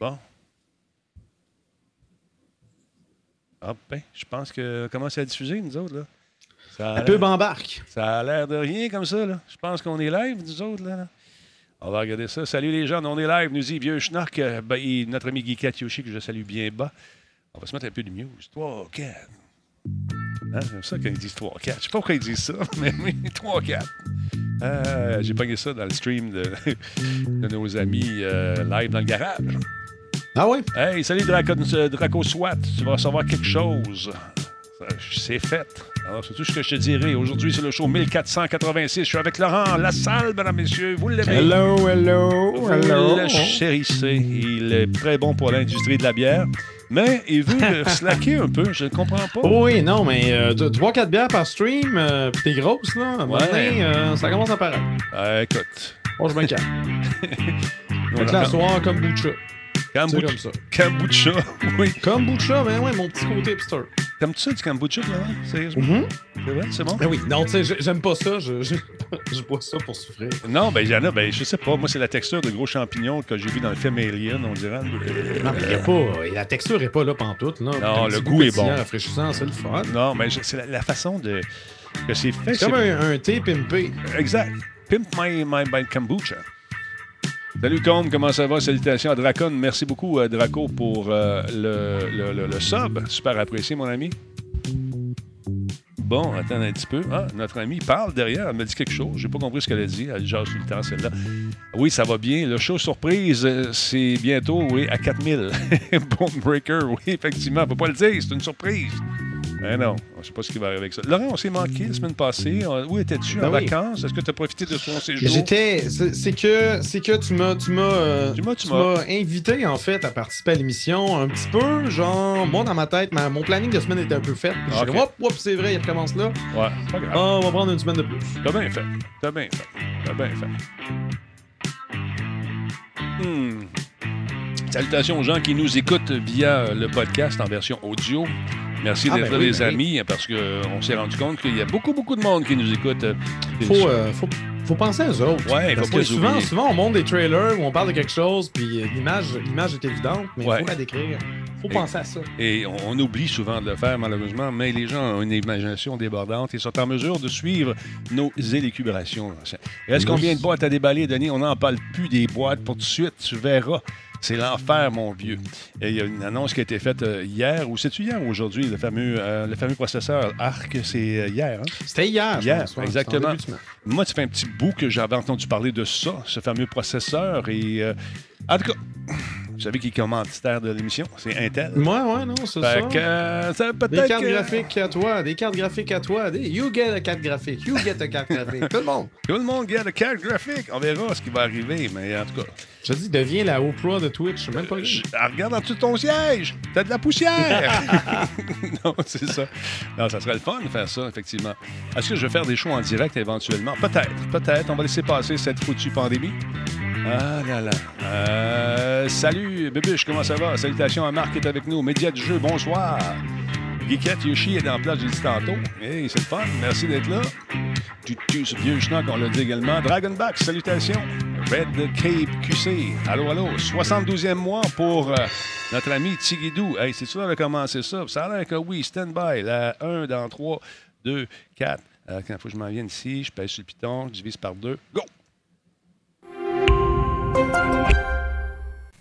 Bon. Ah, ben, je pense que commence à diffuser, nous autres, là? Ça Un peu embarque. ça a l'air de rien comme ça, là. Je pense qu'on est live, nous autres, là. On va regarder ça. Salut les gens, on est live, nous dit Vieux Schnock. Euh, ben, et notre ami Guy Yoshi, que je salue bien bas. On va se mettre un peu de news. 3, 4. Hein, J'aime ça quand ils disent 3, 4. Je sais pas pourquoi ils disent ça, mais oui, 3, 4. Euh, J'ai pogné ça dans le stream de, de nos amis euh, live dans le garage. Ah oui? Hey, salut Draco, euh, Draco Swat, tu vas recevoir quelque chose. C'est fait. Alors, c'est tout ce que je te dirai. Aujourd'hui, c'est le show 1486. Je suis avec Laurent Lassalle, mesdames, messieurs. Vous l'aimez? Hello, hello, Vous hello. le chérissez. Il est très bon pour l'industrie de la bière. Mais il veut le slacker un peu. Je ne comprends pas. Oui, non, mais 3-4 bières par stream, euh, pis t'es grosse, là. Ouais. donné, euh, ça commence à paraître. Écoute. Bon, je calme. Donc là, soir, kombucha. C'est Kombucha. comme ça. Kombucha. Oui. Kombucha, ben ouais, mon petit côté hipster. Comme ça, du kombucha, là? Sérieusement? Mhm. C'est vrai? C'est bon? Ben oui, non, tu sais, j'ai- j'aime pas ça. Je, je, je bois ça pour souffrir. Non, ben, il y en a, ben, je sais pas. Moi, c'est la texture de gros champignons que j'ai vu dans le film Alien, on dirait. Non, mais y a pas, la texture est pas là pantoute, là. Non, le goût est bon. rafraîchissant, c'est le fun. Non, mais c'est la, la façon de. que c'est fait. C'est comme un, un thé pimpé. Exact. Pimp my, my, my kombucha. Salut Combe, comment ça va? Salutations à Dracon. Merci beaucoup, euh, Draco, pour euh, le, le, le- sub. Super apprécié, mon ami. Bon, attends un petit peu. Ah, notre ami parle derrière. Elle me dit quelque chose. J'ai pas compris ce qu'elle a dit. Elle jase tout le temps, celle-là. Oui, ça va bien. Le show surprise, euh, c'est bientôt, oui, à 4000. Bone Breaker, oui, effectivement. On peut pas le dire. C'est une surprise. Mais non, je sais pas ce qui va arriver avec ça. Laurent, on s'est manqué la semaine passée. On- Où étais-tu? En Ben oui. vacances? Est-ce que tu as profité de ton séjour? J'étais. C'est que, c'est que tu m'as, tu m'as, euh, Tu m'as- invité en fait à participer à l'émission un petit peu. Genre, moi dans ma tête, ma- mon planning de semaine était un peu fait. Puis J'ai Ok. comme, hop, hop, c'est vrai, il recommence là. Ouais, c'est pas grave. Ah, on va prendre une semaine de plus. T'as bien fait. T'as bien fait. T'as bien fait. Hmm. Salutations aux gens qui nous écoutent via le podcast en version audio. Merci Ah, d'être ben là, oui, les ben oui. amis, parce qu'on s'est rendu compte qu'il y a beaucoup, beaucoup de monde qui nous écoute. euh, Faut, euh, faut, faut penser aux autres. Ouais, Parce faut que souvent, souvent, on monte des trailers où on parle de quelque chose, puis euh, l'image, l'image est évidente, mais il Ouais. faut la décrire. Faut Et- penser à ça. Et on, on oublie souvent de le faire, malheureusement, mais les gens ont une imagination débordante et sont en mesure de suivre nos élucubrations. Il reste Oui. combien de boîtes à déballer, Denis? On n'en parle plus des boîtes pour tout de suite, tu verras. C'est l'enfer, mon vieux. Et il y a une annonce qui a été faite euh, hier, ou c'est-tu hier ou aujourd'hui, le fameux, euh, le fameux processeur ARC, c'est euh, hier. Hein? C'était hier, Hier, exactement. Moi, ça fait un petit bout que j'avais entendu parler de ça, ce fameux processeur. Et euh, en tout cas, vous savez qui est commanditaire de l'émission? C'est Intel. Ouais, ouais, non, c'est Fait ça. que euh, ça Des cartes que- graphiques à toi, des cartes graphiques à toi, des you get a carte graphique, you get a carte graphique, tout le monde. Tout le monde garde le carte graphique. On verra ce qui va arriver, mais en tout cas, Je te dis, deviens la Oprah de Twitch, même pas je- ah, regarde en dessous de ton siège. T'as de la poussière. non, c'est ça. Non, ça serait le fun de faire ça, effectivement. Est-ce que je vais faire des shows en direct éventuellement? Peut-être, peut-être. On va laisser passer cette foutue pandémie. Ah là là. Euh, salut, Bébuche, comment ça va? Salutations à Marc qui est avec nous. Média du jeu, bonsoir. Geekette Yoshi est en place, j'ai dit tantôt. Hey, c'est le fun. Merci d'être là. Tu tues ce vieux schnock, on l'a dit également. Dragonback, salutations. Red Cape QC. Allô, allô. 72e mois pour euh, notre ami Tigidou. Hey, c'est sûr de commencer ça. Ça a l'air que oui, stand by. La 1 dans 3, 2, 4. Euh, quand il faut que je m'en vienne ici, je pèse sur le piton, je divise par 2. Go!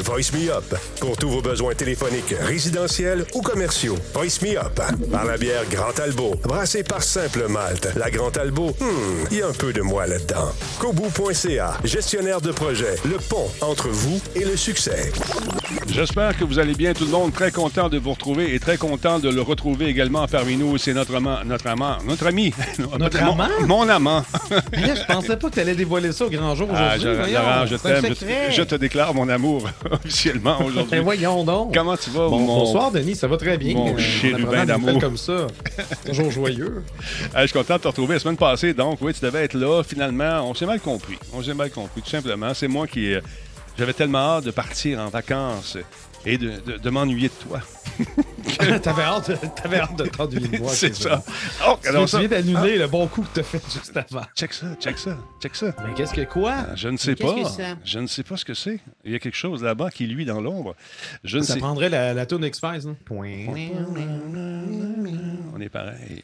Voice Me Up pour tous vos besoins téléphoniques, résidentiels ou commerciaux. Voice Me Up par la bière Grand Talbot, brassée par Simple Malte. La Grand Talbot, hmm, il y a un peu de moi là-dedans. Kobu.ca, gestionnaire de projet, le pont entre vous et le succès. J'espère que vous allez bien, tout le monde. Très content de vous retrouver et très content de le retrouver également parmi nous. C'est notre amant, notre amant, notre ami. Notre mon, amant? Mon amant. Là, je pensais pas que tu allais dévoiler ça au grand jour Ah, aujourd'hui. je, Laurent, je un t'aime. Je, je te déclare mon amour officiellement aujourd'hui. Ben voyons donc. Comment tu vas, Bon, mon... Bonsoir, Denis, ça va très bien. mon chérubin d'amour. comme ça. Toujours joyeux. Ah, je suis content de te retrouver la semaine passée. Donc, oui, tu devais être là. Finalement, on s'est mal compris. On s'est mal compris, tout simplement. C'est moi qui... euh, J'avais tellement hâte de partir en vacances et de, de- de m'ennuyer de toi. T'avais hâte, de- t'avais hâte de t'ennuyer de moi. C'est ça. Oh, Tu alors ça. d'annuler le bon coup que t'as fait juste avant. Check ça, check ça, check ça. Mais qu'est-ce que quoi? Ah, Je ne sais pas. Je ne sais pas ce que c'est. Il y a quelque chose là-bas qui luit dans l'ombre. Je ne Ça sais prendrait la, la tourne X-Files. hein? Point. On est pareil.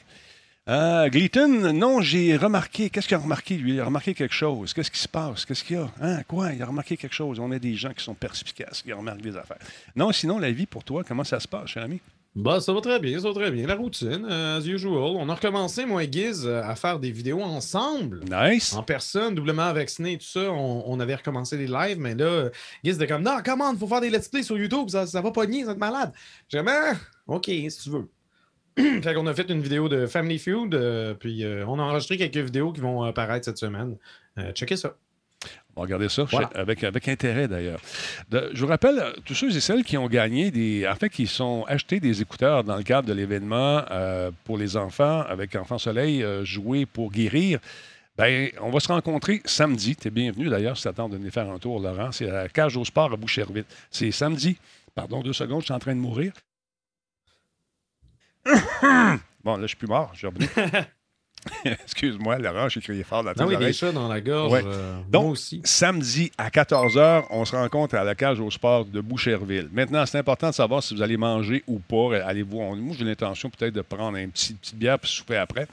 Euh, Gleaton, non, j'ai remarqué. Qu'est-ce qu'il a remarqué, lui? Il a remarqué quelque chose. Qu'est-ce qui se passe? Qu'est-ce qu'il y a? Hein? Quoi? Il a remarqué quelque chose. On a des gens qui sont perspicaces, qui remarquent des affaires. Non, sinon, la vie pour toi, comment ça se passe, cher ami? Bah, ça va très bien, ça va très bien. La routine, euh, as usual. On a recommencé, moi et Giz, euh, à faire des vidéos ensemble. Nice. En personne, doublement vacciné, tout ça, on, on avait recommencé les lives, mais là, Giz était comme Non, comment, faut faire des let's play sur YouTube, ça, ça va pas nier, ça va être malade. J'ai dit Ah, ok, si tu veux. fait qu'on a fait une vidéo de Family Feud, euh, puis euh, on a enregistré quelques vidéos qui vont apparaître cette semaine. Euh, checkez ça. On va regarder ça Voilà. avec, avec intérêt d'ailleurs. Je vous rappelle, tous ceux et celles qui ont gagné des. En fait, qui sont achetés des écouteurs dans le cadre de l'événement euh, pour les enfants avec Enfant Soleil, euh, jouer pour guérir. Ben, on va se rencontrer samedi. Tu es bienvenu d'ailleurs si tu attends de venir faire un tour, Laurent. C'est à la cage au sport à Boucherville. C'est samedi. Pardon, deux secondes, je suis en train de mourir. Bon, là, je suis plus mort. Suis revenu. Excuse-moi, Laurent, j'ai crié fort dans tes Non, des chats dans la gorge. Ouais. euh, Donc, moi aussi. Samedi à 14h, on se rencontre à la cage au sport de Boucherville. Maintenant, c'est important de savoir si vous allez manger ou pas. Allez-vous. Moi, j'ai l'intention peut-être de prendre un petit petite bière puis souper après.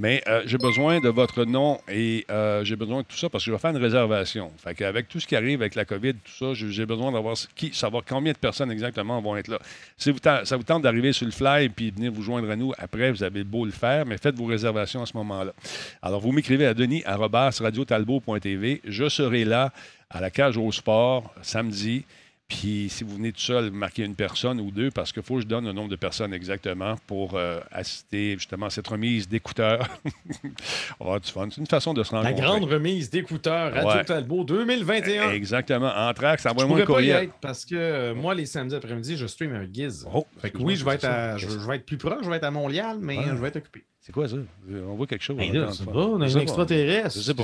Mais euh, j'ai besoin de votre nom et euh, j'ai besoin de tout ça parce que je vais faire une réservation. Fait tout ce qui arrive avec la COVID, tout ça, j'ai besoin d'avoir savoir combien de personnes exactement vont être là. Si vous ça vous tente d'arriver sur le fly puis venir vous joindre à nous après, vous avez beau le faire, mais faites vos réservations à ce moment-là. Alors, vous m'écrivez à denis.radiotalbo.tv. Je serai là à la cage au sport samedi. Puis, si vous venez tout seul, marquez une personne ou deux parce qu'il faut que je donne le nombre de personnes exactement pour euh, assister justement à cette remise d'écouteurs. On va avoir du fun. C'est une façon de se La rencontrer. grande remise d'écouteurs Radio Ouais. Talbot 2021. Exactement. Entraque, ça Je envoie-moi un pourrais pas y courriel. être parce que euh, moi, les samedis après-midi, je stream un Giz. Oh, Fait que oui, je vais, être à- je, ça. je vais être plus proche, je vais être à Montréal, mais Ouais. je vais être occupé. C'est quoi ça? On voit quelque chose. Ben on là, c'est pas. on a un extraterrestre. Je sais pas.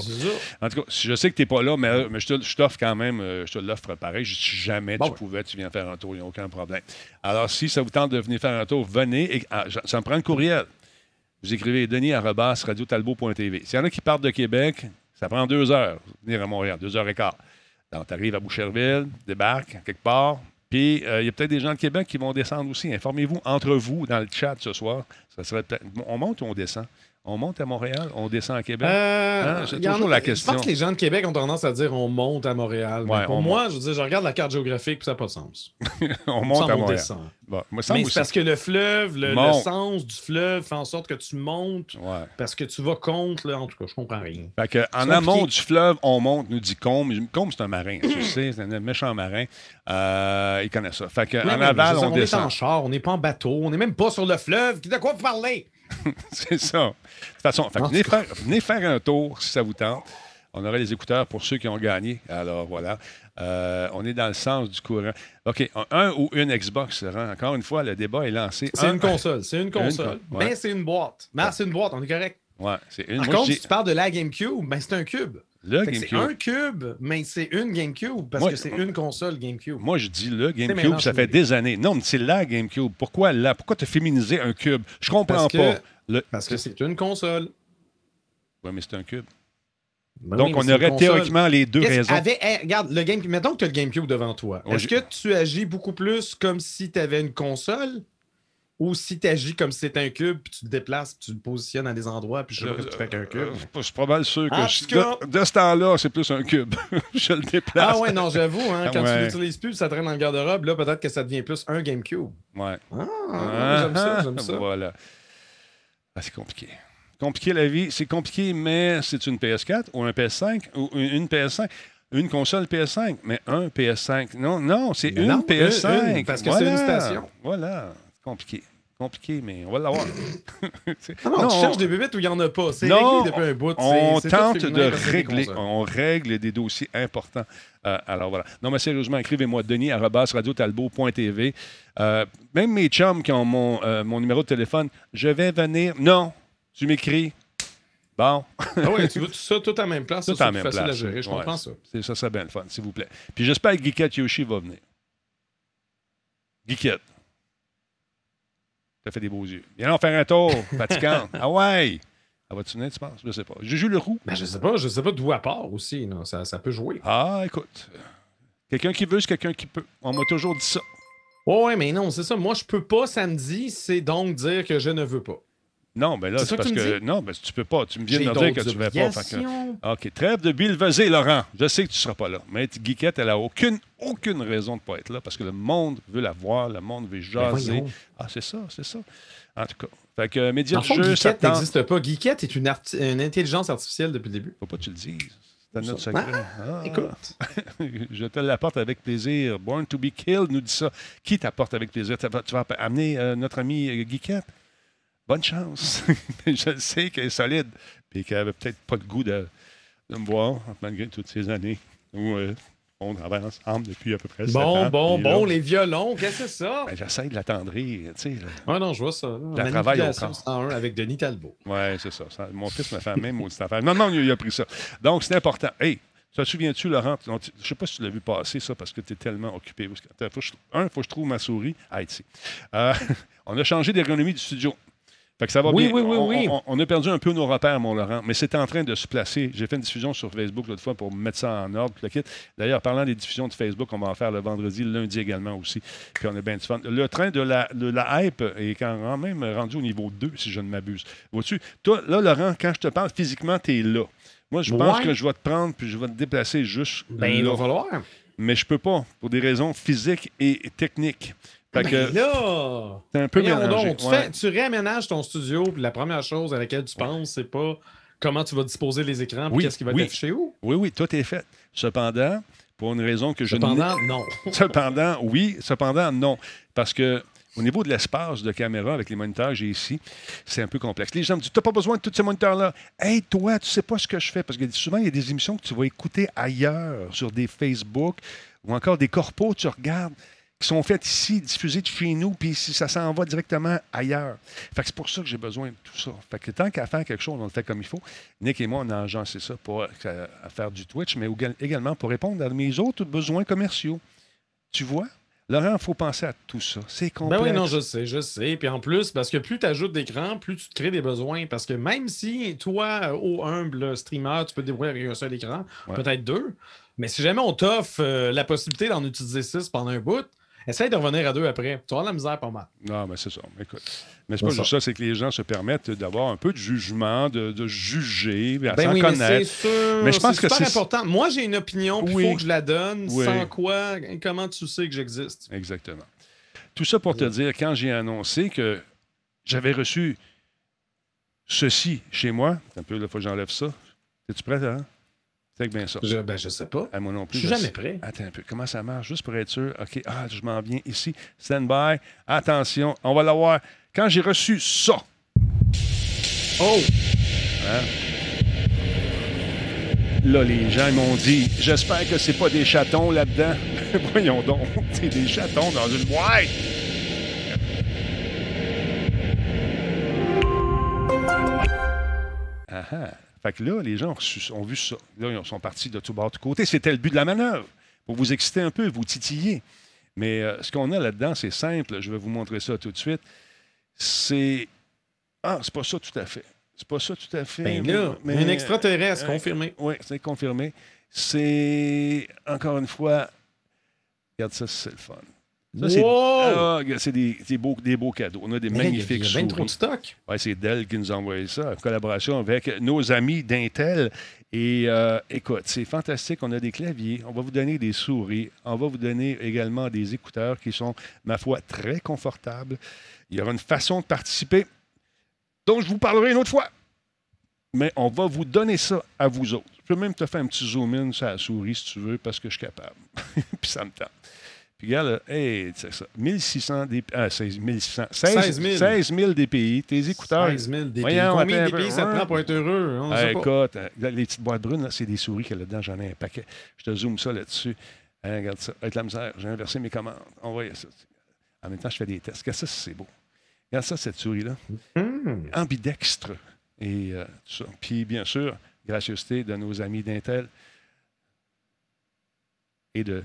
En tout cas, je sais que tu n'es pas là, mais, mais je t'offre quand même, euh, je te l'offre pareil. Je- Si jamais Bon, tu pouvais, tu viens faire un tour, il n'y a aucun problème. Alors, si ça vous tente de venir faire un tour, venez. Et, ah, ça me prend le courriel. Vous écrivez denis.radiotalbo.tv. S'il y en a qui partent de Québec, ça prend deux heures venir à Montréal, deux heures et quart. Donc, tu arrives à Boucherville, débarques quelque part. Puis, euh, il y a peut-être des gens de Québec qui vont descendre aussi. Informez-vous entre vous dans le chat ce soir. Ça serait on monte ou on descend? On monte à Montréal, on descend à Québec? Euh, Hein, c'est en toujours la question. Je pense que les gens de Québec ont tendance à dire on monte à Montréal. Ouais, pour on moi, je veux dire, je regarde la carte géographique puis ça n'a pas de sens. on monte à on Montréal. descend. Bon, moi, Mais c'est parce que le fleuve, le, sens du fleuve fait en sorte que tu montes Ouais. parce que tu vas contre. Là, en tout cas, je comprends rien. Fait que, en amont compliqué. du fleuve, on monte, nous dit Combe. Combe, c'est un marin, tu sais, c'est un méchant marin. Euh, il connaît ça. Fait que, en aval, veux dire, on, est en descend. char, on n'est pas en bateau, on n'est même pas sur le fleuve. De quoi vous parlez? c'est ça. De toute façon, fait venez, faire, venez faire un tour si ça vous tente. On aura les écouteurs pour ceux qui ont gagné. Alors voilà. Euh, on est dans le sens du courant. OK. Un, ou une Xbox, Laurent? Encore une fois, le débat est lancé. C'est Un- une console, c'est une console. ouais. Mais c'est une boîte. Mais c'est une boîte, on est correct. Ouais, c'est une. Par Moi, contre, si tu parles de la GameCube, ben c'est un cube. Le que C'est GameCube. un cube, mais c'est une GameCube parce que c'est une console GameCube. Moi, je dis le GameCube, ça fait des années. Non, mais c'est la GameCube. Pourquoi la? Pourquoi te féminiser un cube? Je comprends Parce que- pas. Le... Parce que c'est une console. Ouais, mais c'est un cube. Ben Donc, oui, on aurait théoriquement les deux raisons. avec- hey, regarde, le game, mettons que tu as le GameCube devant toi. Est-ce que tu agis beaucoup plus comme si tu avais une console? Ou si tu agis comme si c'était un cube, puis tu te déplaces, puis tu le positionnes à des endroits, puis je sais pas ce que tu fais avec un cube. Euh, je suis pas mal sûr que En je- de, de ce temps-là, c'est plus un cube. je le déplace. Ah ouais, non, j'avoue, hein, quand Ouais. tu l'utilises plus, ça traîne dans le garde-robe, là, peut-être que ça devient plus un GameCube. Ouais. Ah, j'aime ça, j'aime ça. Voilà. Ah, c'est compliqué. Compliqué la vie, c'est compliqué, mais c'est une PS4 ou un PS5 ou une une PS5. Une console PS5, mais un PS5. Non, non, c'est une non, PS5. une, une, parce que c'est une station. Voilà. Compliqué. Compliqué, mais on va l'avoir. C'est- Non, tu cherches des bébites où il n'y en a pas. C'est Non, réglé depuis un bout. on tente de régler, on règle des dossiers importants. Euh, alors voilà. Non, mais sérieusement, écrivez-moi denis radiotalbo.tv. Euh, même mes chums qui ont mon, euh, mon numéro de téléphone, je vais venir. Non, tu m'écris. Bon, Ah ouais, tu veux tout ça tout en même place. tout en c'est même facile place. à gérer. Je Ouais, comprends ça. Ça serait bien le fun, s'il vous plaît. Puis j'espère que Geekette Yoshi va venir. Geekette. T'as fait des beaux yeux. Viens en faire un tour, fatigante. ah ouais! Elle va-tu venir, tu penses? Je sais pas. Juju le roux. Ben, je sais pas, je sais pas d'où elle part aussi. là. Ça, ça peut jouer. Ah, écoute. Quelqu'un qui veut, c'est quelqu'un qui peut. On m'a toujours dit ça. Ouais, mais non, c'est ça. Moi, je peux pas samedi, c'est donc dire que je ne veux pas. Non, mais là, C'est que parce que. Non, mais tu peux pas. Tu me viens de me dire que tu ne veux pas. que-. OK. Trêve de bilveser, Laurent. Je sais que tu ne seras pas là. Mais Guiquette, elle n'a aucune, aucune raison de ne pas être là parce que le monde veut la voir, le monde veut Ben jaser. ah, c'est ça, c'est ça. En tout cas. Fait que euh, médias Geekette n'existe pas. Geekette est une, arti- une intelligence artificielle depuis le début. Faut pas que tu le dises. C'est notre secret. Ah. Écoute. Je te l'apporte avec plaisir. Born to be killed nous dit ça. Qui t'apporte avec plaisir? Tu vas- vas amener euh, notre ami euh, Guiquette? Bonne chance. je le sais qu'elle est solide. Puis qu'elle avait peut-être pas le goût de, de me voir malgré toutes ces années où euh, on travaille ensemble depuis à peu près Bon, ans. bon, bon, là, les violons, qu'est-ce que c'est ça? ben, J'essaie de l'attendrir. Tu sais. Ouais, non, je vois ça. là. La au. 101 avec Denis Talbot. Ouais, c'est ça. Ça- Mon fils me fait la même maudite affaire. Non, non, il a pris ça. Donc, c'est important. Hey, te souviens-tu, Laurent? Je sais pas si tu l'as vu passer, ça, parce que tu es tellement occupé. Parce que- attends, faut que je- un, il faut que je trouve ma souris. Ah, ici. Euh, on a changé d'ergonomie du studio. Fait que ça va Oui, bien. oui, oui, on, oui. on- on a perdu un peu nos repères, mon Laurent, mais c'est en train de se placer. J'ai fait une diffusion sur Facebook l'autre fois pour mettre ça en ordre. D'ailleurs, parlant des diffusions de Facebook, on va en faire le vendredi, le lundi également aussi. Puis on a bien du fun. Le train de la, de la hype est quand même rendu au niveau 2, si je ne m'abuse. Vois-tu? Toi, là, Laurent, quand je te parle physiquement, tu es là. Moi, je pense que je vais te prendre puis je vais te déplacer juste Ben, il là. va falloir. Mais je peux pas, pour des raisons physiques et techniques. Fait Ben que là! c'est un peu mélangé. donc, tu, Ouais. fais- tu réaménages ton studio, puis la première chose à laquelle tu penses, c'est pas comment tu vas disposer les écrans, puis Oui, qu'est-ce qui va oui. être affiché où? Oui, oui, tout est fait. Cependant, pour une raison que je ne Cependant, non. Cependant, oui. Cependant, non. Parce que au niveau de l'espace de caméra avec les moniteurs que j'ai ici, c'est un peu complexe. Les gens me disent Tu n'as pas besoin de tous ces moniteurs-là. Hey, toi, tu sais pas ce que je fais. Parce que souvent, il y a des émissions que tu vas écouter ailleurs, sur des Facebook ou encore des corpos, tu regardes, qui sont faites ici, diffusées de chez nous, puis ça s'en va directement ailleurs. Fait que c'est pour ça que j'ai besoin de tout ça. Fait que tant qu'à faire quelque chose, on le fait comme il faut. Nick et moi, on a agencé ça pour euh, à faire du Twitch, mais égal- également pour répondre à mes autres besoins commerciaux. Tu vois? Laurent, il faut penser à tout ça. C'est Ben complexe. oui, non, je sais, je sais. Puis en plus, parce que plus tu ajoutes d'écran, plus tu te crées des besoins. Parce que même si toi, au humble streamer, tu peux te débrouiller avec un seul écran, Ouais. peut-être deux, mais si jamais on t'offre euh, la possibilité d'en utiliser six pendant un bout, essaye de revenir à deux après. Tu vas la misère pas mal. Non, mais c'est ça. Écoute. Mais c'est pas juste ça, c'est que les gens se permettent d'avoir un peu de jugement, de, de juger, Ben s'en oui, mais c'est connaître. sûr. Mais je pense que super c'est- important. Moi, j'ai une opinion, il Oui. faut que je la donne. Oui. Sans quoi, comment tu sais que j'existe? Exactement. Tout ça pour te dire, quand j'ai annoncé que j'avais reçu ceci chez moi, un peu, là, faut que j'enlève ça. Es-tu prêt, hein? C'est bien ça. Je, ben, je sais pas. À moi non Je plus. suis je jamais sais. prêt. Attends un peu. Comment ça marche? Juste pour être sûr. OK. Ah, je m'en viens ici. Stand by. Attention. On va l'avoir. Quand j'ai reçu ça, Oh! là, les gens m'ont dit J'espère que c'est pas des chatons là-dedans. Voyons donc. C'est des chatons dans une boîte. Ah ah. Fait que là, les gens ont, reçu- ont vu ça. Là, ils sont partis de tout bord, de tout côté. C'était le but de la manœuvre. Pour vous exciter un peu, vous titiller. Mais euh, ce qu'on a là-dedans, c'est simple. Je vais vous montrer ça tout de suite. C'est. Ah, c'est pas ça tout à fait. C'est pas ça tout à fait. Ben là, mais- un extraterrestre, euh, confirmé. Oui, c'est confirmé. C'est, encore une fois, regarde ça, c'est le fun. Ça, c'est, Wow! Ah, c'est des, des beaux, des beaux cadeaux. On a des Mais magnifiques Il y a bien trop de stock. Ouais, c'est Dell qui nous a envoyé ça en collaboration avec nos amis d'Intel. Et euh, écoute, c'est fantastique. On a des claviers, on va vous donner des souris, on va vous donner également des écouteurs qui sont, ma foi, très confortables. Il y aura une façon de participer dont je vous parlerai une autre fois. Mais on va vous donner ça à vous autres. Je peux même te faire un petit zoom-in sur la souris si tu veux, parce que je suis capable. Puis ça me tente. Puis regarde, là, hey, c'est ça. 1600 DPI. Ah, 16 1600. 16 000. 16 000 DPI. Tes écouteurs. 16 000 DPI. Voyons, Combien de DPI ça te prend pour être heureux? On Ah, sait pas. écoute, euh, les petites boîtes brunes, là, c'est des souris qu'il y a là-dedans. J'en ai un paquet. Je te zoome ça là-dessus. Hein, regarde ça. Avec la misère, j'ai inversé mes commandes. On voit ça. En même temps, je fais des tests. Regarde ça, c'est beau. Regarde ça, cette souris-là. Hmm. Ambidextre. Et euh, tout ça. Puis, bien sûr, gracieuseté de nos amis d'Intel et de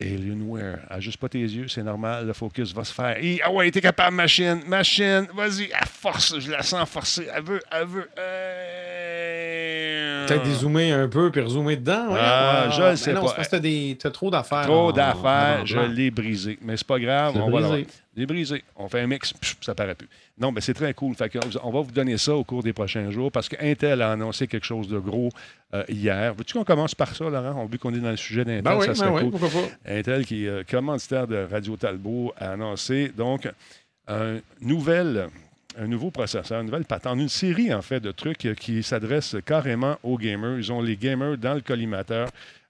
Alienware. Ajuste pas tes yeux, c'est normal. Le focus va se faire. Ah ouais, t'es capable, machine. Machine, vas-y, à force. Je la sens forcer. Elle veut, elle veut. Euh... Peut-être dézoomer un peu puis rezoomer dedans. ouais. Ah, Ouais. je Mais sais non, pas. c'est parce que t'as des- t'as trop d'affaires. Trop d'affaires, je l'ai brisé. Mais c'est pas grave, on va brisé. Je l'ai brisé. On fait un mix, pff, ça paraît plus. Non, mais c'est très cool. Fait que on va vous donner ça au cours des prochains jours parce que Intel a annoncé quelque chose de gros euh, hier. Veux-tu qu'on commence par ça, Laurent? On vu qu'on est dans le sujet d'Intel, Ben oui, ça serait ben oui, cool. pourquoi pas. Intel, qui est euh, commanditaire de Radio Talbot, a annoncé donc un, nouvel, un nouveau processeur, une nouvelle patente, une série en fait de trucs euh, qui s'adressent carrément aux gamers. Ils ont les gamers dans le collimateur.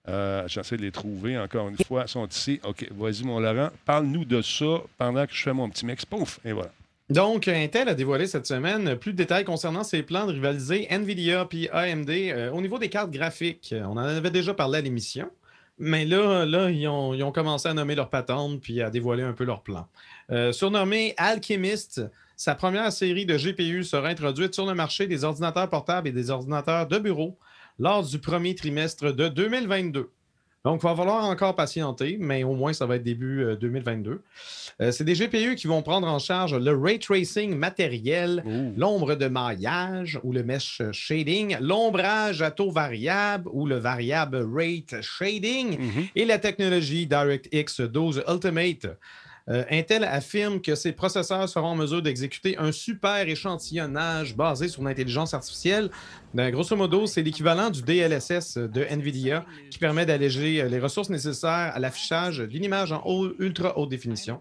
Euh, J'essaie de les trouver encore une fois. Ils sont ici. OK, vas-y, mon Laurent. Parle-nous de ça pendant que je fais mon petit mix. Pouf! Et voilà. Donc, Intel a dévoilé cette semaine plus de détails concernant ses plans de rivaliser Nvidia puis AMD euh, au niveau des cartes graphiques. On en avait déjà parlé à l'émission, mais là, là ils, ont, commencé à nommer leurs patentes puis à dévoiler un peu leurs plans. Surnommé Alchemist, sa première série de GPU sera introduite sur le marché des ordinateurs portables et des ordinateurs de bureau lors du premier trimestre de 2022. Donc, il va falloir encore patienter, mais au moins, ça va être début euh, 2022. Euh, c'est des GPU qui vont prendre en charge le ray tracing matériel, l'ombre de maillage ou le mesh shading, l'ombrage à taux variable ou le variable rate shading Mhm. et la technologie DirectX 12 Ultimate. Euh, Intel affirme que ses processeurs seront en mesure d'exécuter un super échantillonnage basé sur l'intelligence artificielle. Ben, grosso modo, c'est l'équivalent du DLSS de NVIDIA qui permet d'alléger euh, les ressources nécessaires à l'affichage d'une image en ultra haute définition.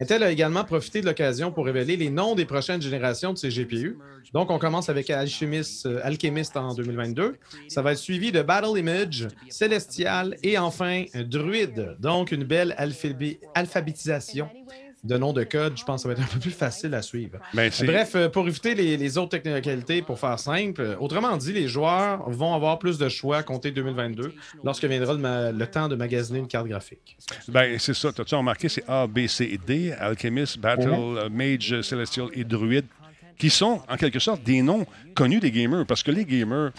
Intel a également profité de l'occasion pour révéler les noms des prochaines générations de ses GPU. Donc, on commence avec Alchemist, euh, Alchemist en 2022. Ça va être suivi de Battle Image, Celestial et enfin Druid. Donc, une belle alphabé- alphabétisation de noms de code. Je pense que ça va être un peu plus facile à suivre. Ben, Bref, euh, pour éviter les, les autres technicalités, pour faire simple, euh, autrement dit, les joueurs vont avoir plus de choix à compter 2022 lorsque viendra le, ma- le temps de magasiner une carte graphique. Ben, c'est ça. T'as-tu remarqué? C'est A, B, C et D, Alchemist, Battle, euh, Mage, Celestial et Druid, qui sont en quelque sorte des noms connus des gamers. Parce que les gamers,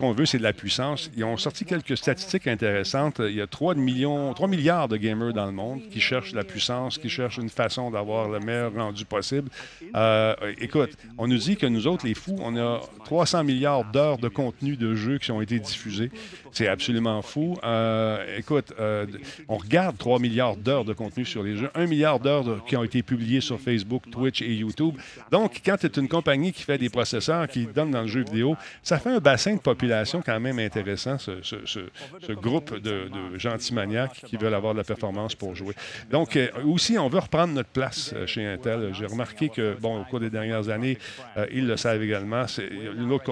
qu'on veut, c'est de la puissance. Ils ont sorti quelques statistiques intéressantes. Il y a 3, millions, 3 milliards de gamers dans le monde qui cherchent la puissance, qui cherchent une façon d'avoir le meilleur rendu possible. Euh, écoute, on nous dit que nous autres, les fous, on a 300 milliards d'heures de contenu de jeux qui ont été diffusés. C'est absolument fou. Euh, écoute, euh, on regarde 3 milliards d'heures de contenu sur les jeux, 1 milliard d'heures qui ont été publiées sur Facebook, Twitch et YouTube. Donc, quand tu es une compagnie qui fait des processeurs, qui donne dans le jeu vidéo, ça fait un bassin de population quand même intéressant, ce, groupe de, de gentils maniaques qui veulent avoir de la performance pour jouer. Donc, euh, aussi, on veut reprendre notre place chez Intel. J'ai remarqué que, bon, au cours des dernières années, ils le savent également,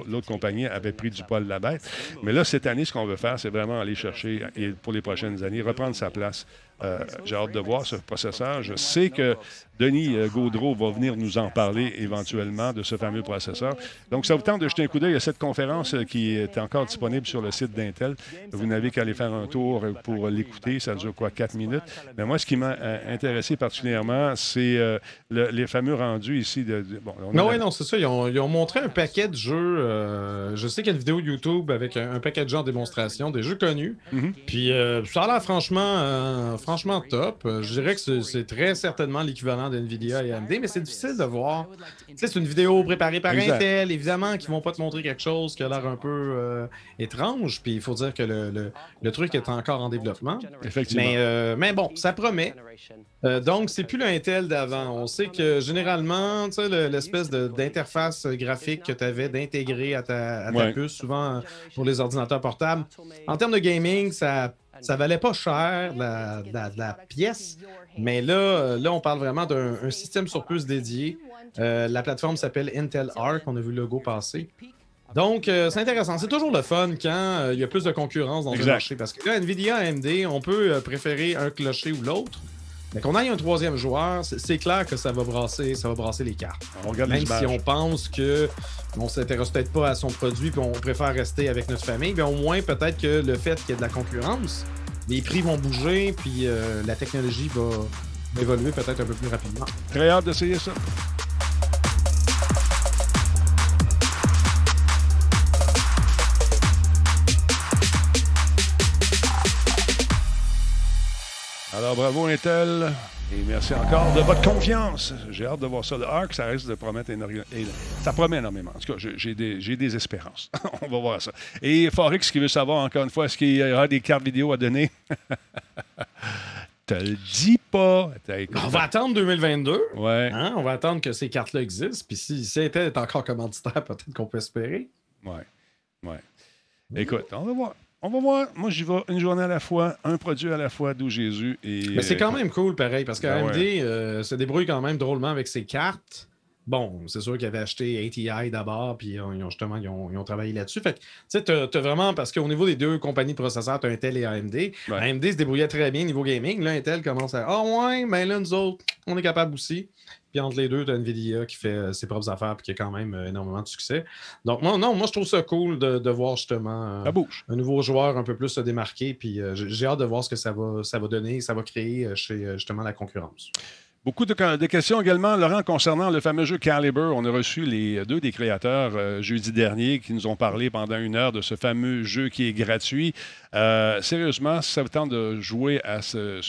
l'autre compagnie avait pris du poil de la bête. Mais là, cette année, ce qu'on faire, c'est vraiment aller chercher, et pour les prochaines années, reprendre sa place. Euh, J'ai hâte de voir ce processeur. Je sais que Denis euh, Gaudreau va venir nous en parler éventuellement de ce fameux processeur. Donc, ça vous tente de jeter un coup d'œil à cette conférence euh, qui est encore disponible sur le site d'Intel. Vous n'avez qu'à aller faire un tour pour l'écouter. Ça dure quoi, quatre minutes? Mais moi, ce qui m'a intéressé particulièrement, c'est euh, le- les fameux rendus ici. De, de- bon, on Non, la- oui, non, c'est ça. Ils ont, ils ont montré un paquet de jeux. euh, je sais qu'il y a une vidéo YouTube avec un, un paquet de jeux en démonstration, des jeux connus. Mhm. Puis euh, ça a l'air franchement, euh, franchement top. Euh, Je dirais que c'est- très certainement l'équivalent d'NVIDIA et AMD, mais c'est difficile de voir. Tu sais, c'est une vidéo préparée par Exact. Intel, évidemment, qui vont pas te montrer quelque chose qui a l'air un peu euh, étrange. Puis il faut dire que le, le- le truc est encore en développement. Effectivement. Mais, euh, mais bon, ça promet. Euh, donc, c'est plus l'Intel d'avant. On sait que généralement, tu sais, le- l'espèce d'interface graphique que tu avais d'intégrer à ta, à ta Ouais. puce, souvent pour les ordinateurs portables, en termes de gaming, ça, ça valait pas cher la, la- la pièce. Mais là, là, on parle vraiment d'un un système sur puce dédié. Euh, la plateforme s'appelle Intel Arc. On a vu le logo passer. Donc, euh, c'est intéressant. C'est toujours le fun quand euh, il y a plus de concurrence dans Exact. un marché. Parce que là, Nvidia, AMD, on peut préférer un clocher ou l'autre. Mais qu'on aille un troisième joueur, c'est- clair que ça va brasser, ça va brasser les cartes. On regarde les Même si on pense que on s'intéresse peut-être pas à son produit puis on préfère rester avec notre famille, bien au moins peut-être que le fait qu'il y ait de la concurrence, les prix vont bouger puis euh, la technologie va va évoluer peut-être un peu plus rapidement. Très hâte d'essayer ça. Alors, bravo Intel. Et merci encore de votre confiance. J'ai hâte de voir ça. Le Arc, ça risque de promettre énormément. Ça promet énormément. En tout cas, j'ai- des, des espérances. On va voir ça. Et Forex qui veut savoir encore une fois, est-ce qu'il y aura des cartes vidéo à donner? Te le dis pas. On va attendre 2022. Ouais. Hein, on va attendre que ces cartes-là existent. Puis si, est encore commanditaire, peut-être qu'on peut espérer. Ouais. Ouais. Écoute, on va voir. On va voir. Moi, j'y vais une journée à la fois, un produit à la fois, d'où Jésus. Et, Mais c'est quand euh, même cool, pareil, parce que Ben ouais. euh, se débrouille quand même drôlement avec ses cartes. Bon, c'est sûr qu'ils avaient acheté ATI d'abord, puis ils ont justement ils ont, ils ont travaillé là-dessus. Fait que, tu sais, t'as t'as vraiment, parce qu'au niveau des deux compagnies de processeurs, t'as Intel et AMD. AMD se débrouillait très bien niveau gaming. Là, Intel commence à Ah ouais, mais là, nous autres, on est capable aussi. Puis entre les deux, t'as Nvidia qui fait euh, ses propres affaires, puis qui a quand même euh, énormément de succès. Donc, moi, non, moi, je trouve ça cool de, de voir justement. euh, un nouveau joueur un peu plus se démarquer. Puis euh, j'ai hâte de voir ce que ça va, ça va donner, ça va créer chez justement la concurrence. Beaucoup de, de questions également, Laurent, concernant le fameux jeu Caliber. On a reçu les deux des créateurs euh, jeudi dernier qui nous ont parlé pendant une heure de ce fameux jeu qui est gratuit. Euh, sérieusement, si ça vous tente de jouer à ce,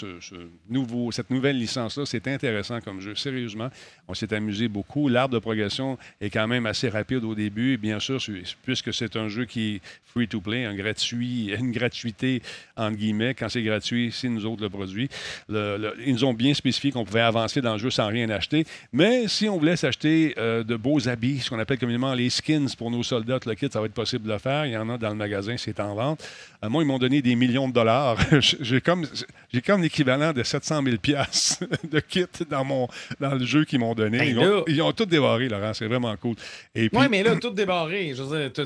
nouveau, cette nouvelle licence-là, c'est intéressant comme jeu. Sérieusement, on s'est amusé beaucoup. L'arbre de progression est quand même assez rapide au début. Bien sûr, puisque c'est un jeu qui est free-to-play, un gratuit, une gratuité, entre guillemets. Quand c'est gratuit, c'est nous autres le produit. Ils nous ont bien spécifié qu'on pouvait avancer dans le jeu sans rien acheter. Mais si on voulait s'acheter euh, de beaux habits, ce qu'on appelle communément les skins pour nos soldats, le kit, ça va être possible de le faire. Il y en a dans le magasin, c'est en vente. Euh, moi, m'ont donné des millions de dollars. j'ai comme, j'ai comme l'équivalent de 700 000 piastres de kit dans, mon, dans le jeu qu'ils m'ont donné. Hey, ils, ont, ils ont tout dévoré, Laurent. C'est vraiment cool. Ouais, mais là, tout débarré.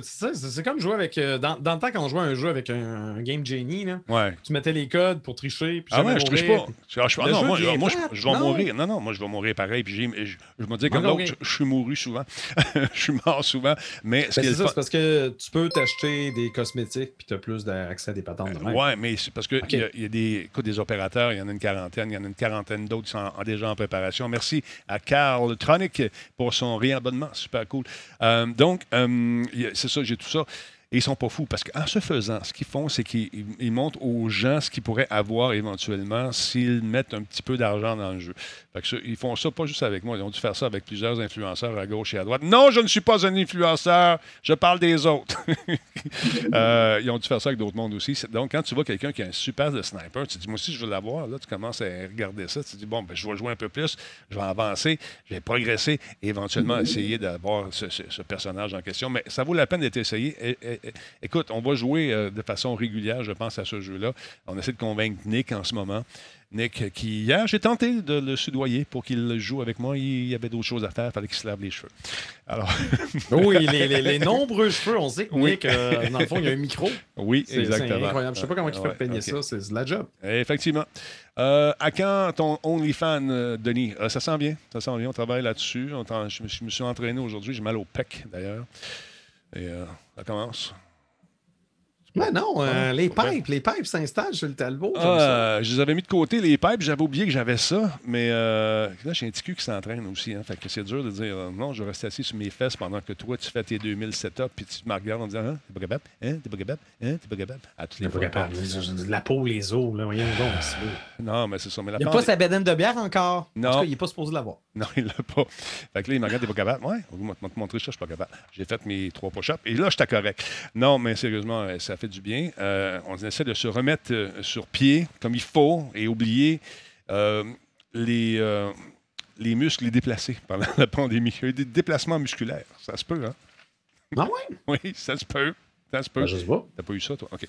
C'est comme jouer avec. euh, dans, dans le temps, quand on jouait à un jeu avec un, un Game Genie, là, ouais. tu mettais les codes pour tricher. Puis Ah ouais, je triche pas. Ah, je- ah, non, moi, moi, je, vais non? mourir. Non, non, moi, je vais mourir pareil. Puis je, je me dis comme l'autre, je, je suis mouru souvent. je suis mort souvent. Mais ce Ben, c'est c'est parce que tu peux t'acheter des cosmétiques puis tu as plus d'accès des patentes de même. Ouais, mais c'est parce qu'il y, a- il y a des, écoute, des opérateurs, il y en a une quarantaine, il y en a une quarantaine d'autres qui sont en- déjà en préparation. Merci à Carl Tronic pour son réabonnement, super cool. Euh, donc, euh, c'est ça, j'ai tout ça. Et ils sont pas fous parce qu'en se faisant, ce qu'ils font, c'est qu'ils ils- ils montrent aux gens ce qu'ils pourraient avoir éventuellement s'ils mettent un petit peu d'argent dans le jeu. Fait que ça, ils font ça pas juste avec moi, ils ont dû faire ça avec plusieurs influenceurs à gauche et à droite. Non, je ne suis pas un influenceur, je parle des autres. Euh, ils ont dû faire ça avec d'autres mondes aussi. Donc, quand tu vois quelqu'un qui a un super de sniper, tu te dis, moi aussi, je veux l'avoir. Là, tu commences à regarder ça. Tu te dis, bon, ben, je vais jouer un peu plus, je vais avancer, je vais progresser et éventuellement essayer d'avoir ce, ce- ce personnage en question. Mais ça vaut la peine d'être essayé. Et- et- et- écoute, on va jouer euh, de façon régulière, je pense, à ce jeu-là. On essaie de convaincre Nick en ce moment. Nick, qui hier, j'ai tenté de le soudoyer pour qu'il joue avec moi. Il y avait d'autres choses à faire, il fallait qu'il se lave les cheveux. Alors, Oui, les, les- les nombreux cheveux, on sait que Oui. Nick, euh, dans le fond, il y a un micro. oui, C'est c'est exactement. incroyable. Je sais pas comment il fait Ouais, peigner ça, c'est de la job. Effectivement. Euh, à quand ton OnlyFans, euh, Denis? Euh, ça sent bien. Ça sent bien. On travaille là-dessus. Je, me, je me suis entraîné aujourd'hui. J'ai mal au pec, d'ailleurs. Et euh, ça commence. Mais non, euh, Ah, les pipes, les pipes s'installent sur le talbot. Ah, je les avais mis de côté, les pipes. J'avais oublié que j'avais ça. Mais euh, là, j'ai un petit cul qui s'entraîne aussi. Hein, fait que c'est dur de dire euh, non, je vais rester assis sur mes fesses pendant que toi, tu fais tes 2000 setups. Puis tu me regardes en disant Hein, t'es pas capable? Hein, t'es pas capable? Hein, t'es pas capable? À toutes les pas capable. La peau, les os, là, voyons donc. beau. Non, mais c'est ça. Mais la Il n'a pas sa bédaine de bière encore? Non. En tout cas, il n'est pas supposé l'avoir. Non, il l'a pas. Fait que là, il me regarde, t'es pas capable? Ouais, on va te montrer ça, je suis pas capable. J'ai fait mes trois push-ups et là, j'étais correct. Non, mais sérieusement, euh, ça fait du bien. Euh, on essaie de se remettre euh, sur pied comme il faut et oublier euh, les, euh, les muscles déplacés pendant la pandémie. Il y a eu des déplacements musculaires. Ça se peut, hein? Ah ouais? Oui, ça se peut. Ça se peut. Ben, je sais pas. T'as pas eu ça, toi? OK.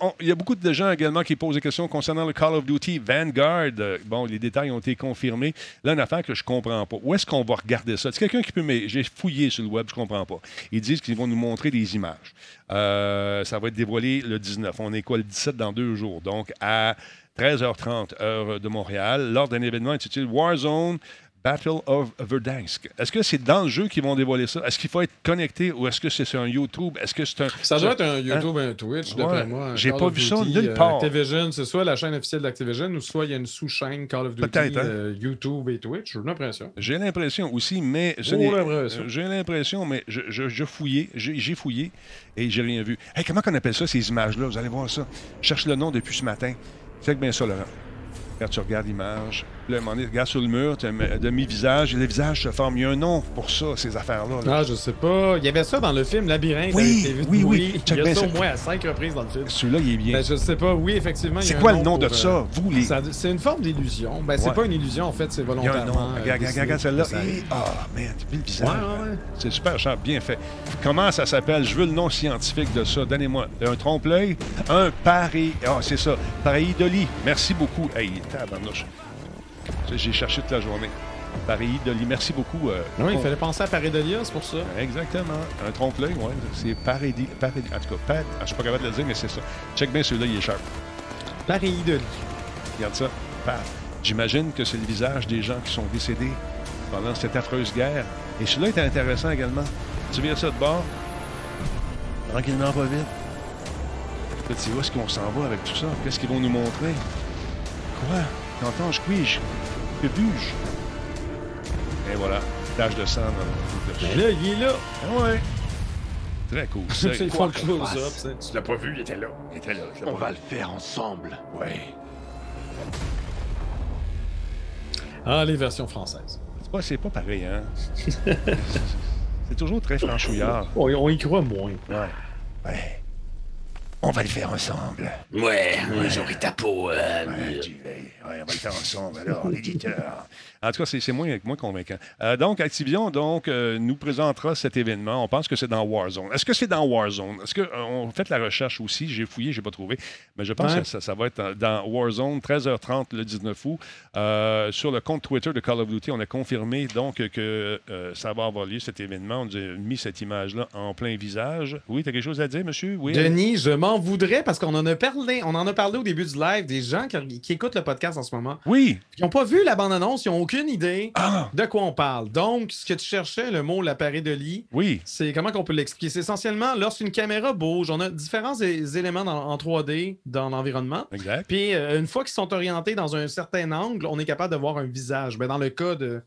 On- Il y a beaucoup de gens également qui posent des questions concernant le Call of Duty Vanguard. Euh, Bon, les détails ont été confirmés. Là, une affaire que je comprends pas. Où est-ce qu'on va regarder ça? C'est quelqu'un qui peut... Mais j'ai fouillé sur le web, je comprends pas. Ils disent qu'ils vont nous montrer des images. Euh, ça va être dévoilé le 19. On est quoi, le 17 dans deux jours. Donc, à 13h30, heure de Montréal, lors d'un événement intitulé Warzone Battle of Verdansk. Est-ce que c'est dans le jeu qu'ils vont dévoiler ça? Est-ce qu'il faut être connecté ou est-ce que c'est sur un YouTube? Est-ce que c'est un... Ça doit être un YouTube, un Twitch, d'après Ouais. moi. J'ai pas vu ça nulle euh, part. Activision, c'est soit la chaîne officielle d'Activision ou soit il y a une sous-chaîne Call of Duty, hein? euh, YouTube et Twitch. J'ai l'impression. J'ai l'impression aussi, mais Oh, j'ai l'impression, mais je, je, je fouillais, j'ai fouillé et j'ai rien vu. Hey, comment on appelle ça, ces images-là? Vous allez voir ça. Je cherche le nom depuis ce matin. C'est bien ça, Laurent. Quand tu regardes l'image, là, un donné, regarde sur le mur, tu as un demi-visage, et le visage se forme. Il y a un nom pour ça, ces affaires-là. là. Ah, je sais pas. Il y avait ça dans le film Labyrinthe Oui, oui, oui. Il y a ça au moins à cinq reprises dans le film. Celui-là, il est bien. Ben, je sais pas. Oui, effectivement. c'est quoi le nom de ça? euh, Vous, les... C'est une forme d'illusion. Ben, c'est pas une illusion, en fait, c'est volontairement. nom. euh, Regarde, celle-là. Ah, man, tu le visage? Ouais, ouais, ouais. C'est super cher, bien fait. Comment ça s'appelle? Je veux le nom scientifique de ça. Donnez-moi. Un trompe-l'œil, un pari... Ah, c'est ça. Pareidolie. Merci beaucoup. Hey, tabarnouche. J'ai cherché toute la journée. Pareidolie. Merci beaucoup. euh, Oui, il fallait penser à Pareidolia, c'est pour ça. Exactement. Un trompe-l'œil, oui. C'est parédi... parédi- En tout cas, pad... ah, je suis pas capable de le dire, mais c'est ça. Check bien celui-là, il est sharp. Pareidolie. Regarde ça. Paf. J'imagine que c'est le visage des gens qui sont décédés pendant cette affreuse guerre. Et celui-là est intéressant également. Tu viens ça de bord? Tranquillement, pas vite. Là, tu sais où est-ce qu'on s'en va avec tout ça? Qu'est-ce qu'ils vont nous montrer? Quoi? T'entends, je cuige. Que? Et voilà. Tache de sang dans le Ben là, il est là. Ah ouais. Très cool. C'est- font le close-up. Tu l'as pas vu, il était là. Il était là. On va le faire ensemble. Ouais. Ah, les versions françaises. C'est pas, c'est pas pareil, hein? c'est toujours très franchouillard. On, on y croit moins. Ouais. Ouais. On va le faire ensemble. Ouais, j'aurai ta peau. euh, Ouais, tu- ouais, on va le faire ensemble, alors, l'éditeur. En tout cas, c'est, moins, moins convaincant. Euh, donc, Activision donc, euh, nous présentera cet événement. On pense que c'est dans Warzone. Est-ce que c'est dans Warzone? Est-ce qu'on fait la recherche aussi? J'ai fouillé, j'ai pas trouvé. Mais je pense Ouais. que ça, ça va être dans Warzone, 13h30 le 19 août. Euh, sur le compte Twitter de Call of Duty, on a confirmé donc que euh, ça va avoir lieu, cet événement. On a mis cette image-là en plein visage. Oui, tu as quelque chose à dire, monsieur? Oui. Denis, je m'en voudrais parce qu'on en a parlé. On en a parlé au début du live. Des gens qui, qui écoutent le podcast en ce moment, Oui. qui n'ont pas vu la bande-annonce, ils n'ont aucune idée Ah, de quoi on parle. Donc, ce que tu cherchais, le mot la parée de lit, oui. c'est comment qu'on peut l'expliquer? C'est essentiellement lorsqu'une caméra bouge, on a différents éléments dans- en 3D dans l'environnement. Exact. Puis, euh, une fois qu'ils sont orientés dans un certain angle, on est capable de voir un visage. Ben, dans le cas de,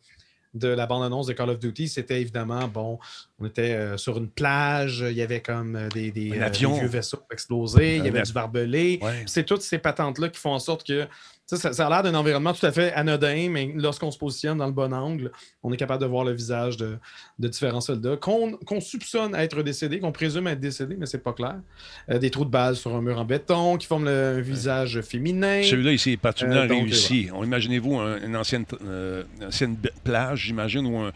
de la bande-annonce de Call of Duty, c'était évidemment, bon, on était euh, sur une plage, il y avait comme euh, des, des, euh, des vieux vaisseaux explosés, il y avait av- du barbelé. Ouais. C'est toutes ces patentes-là qui font en sorte que ça, a l'air d'un environnement tout à fait anodin, mais lorsqu'on se positionne dans le bon angle, on est capable de voir le visage de, de différents soldats qu'on soupçonne être décédés, qu'on présume être décédés, mais c'est pas clair. Euh, des trous de balles sur un mur en béton qui forment le, un visage féminin. Celui-là, ici, est particulièrement Euh, réussi. Imaginez-vous un- une ancienne, euh, ancienne plage, j'imagine, où,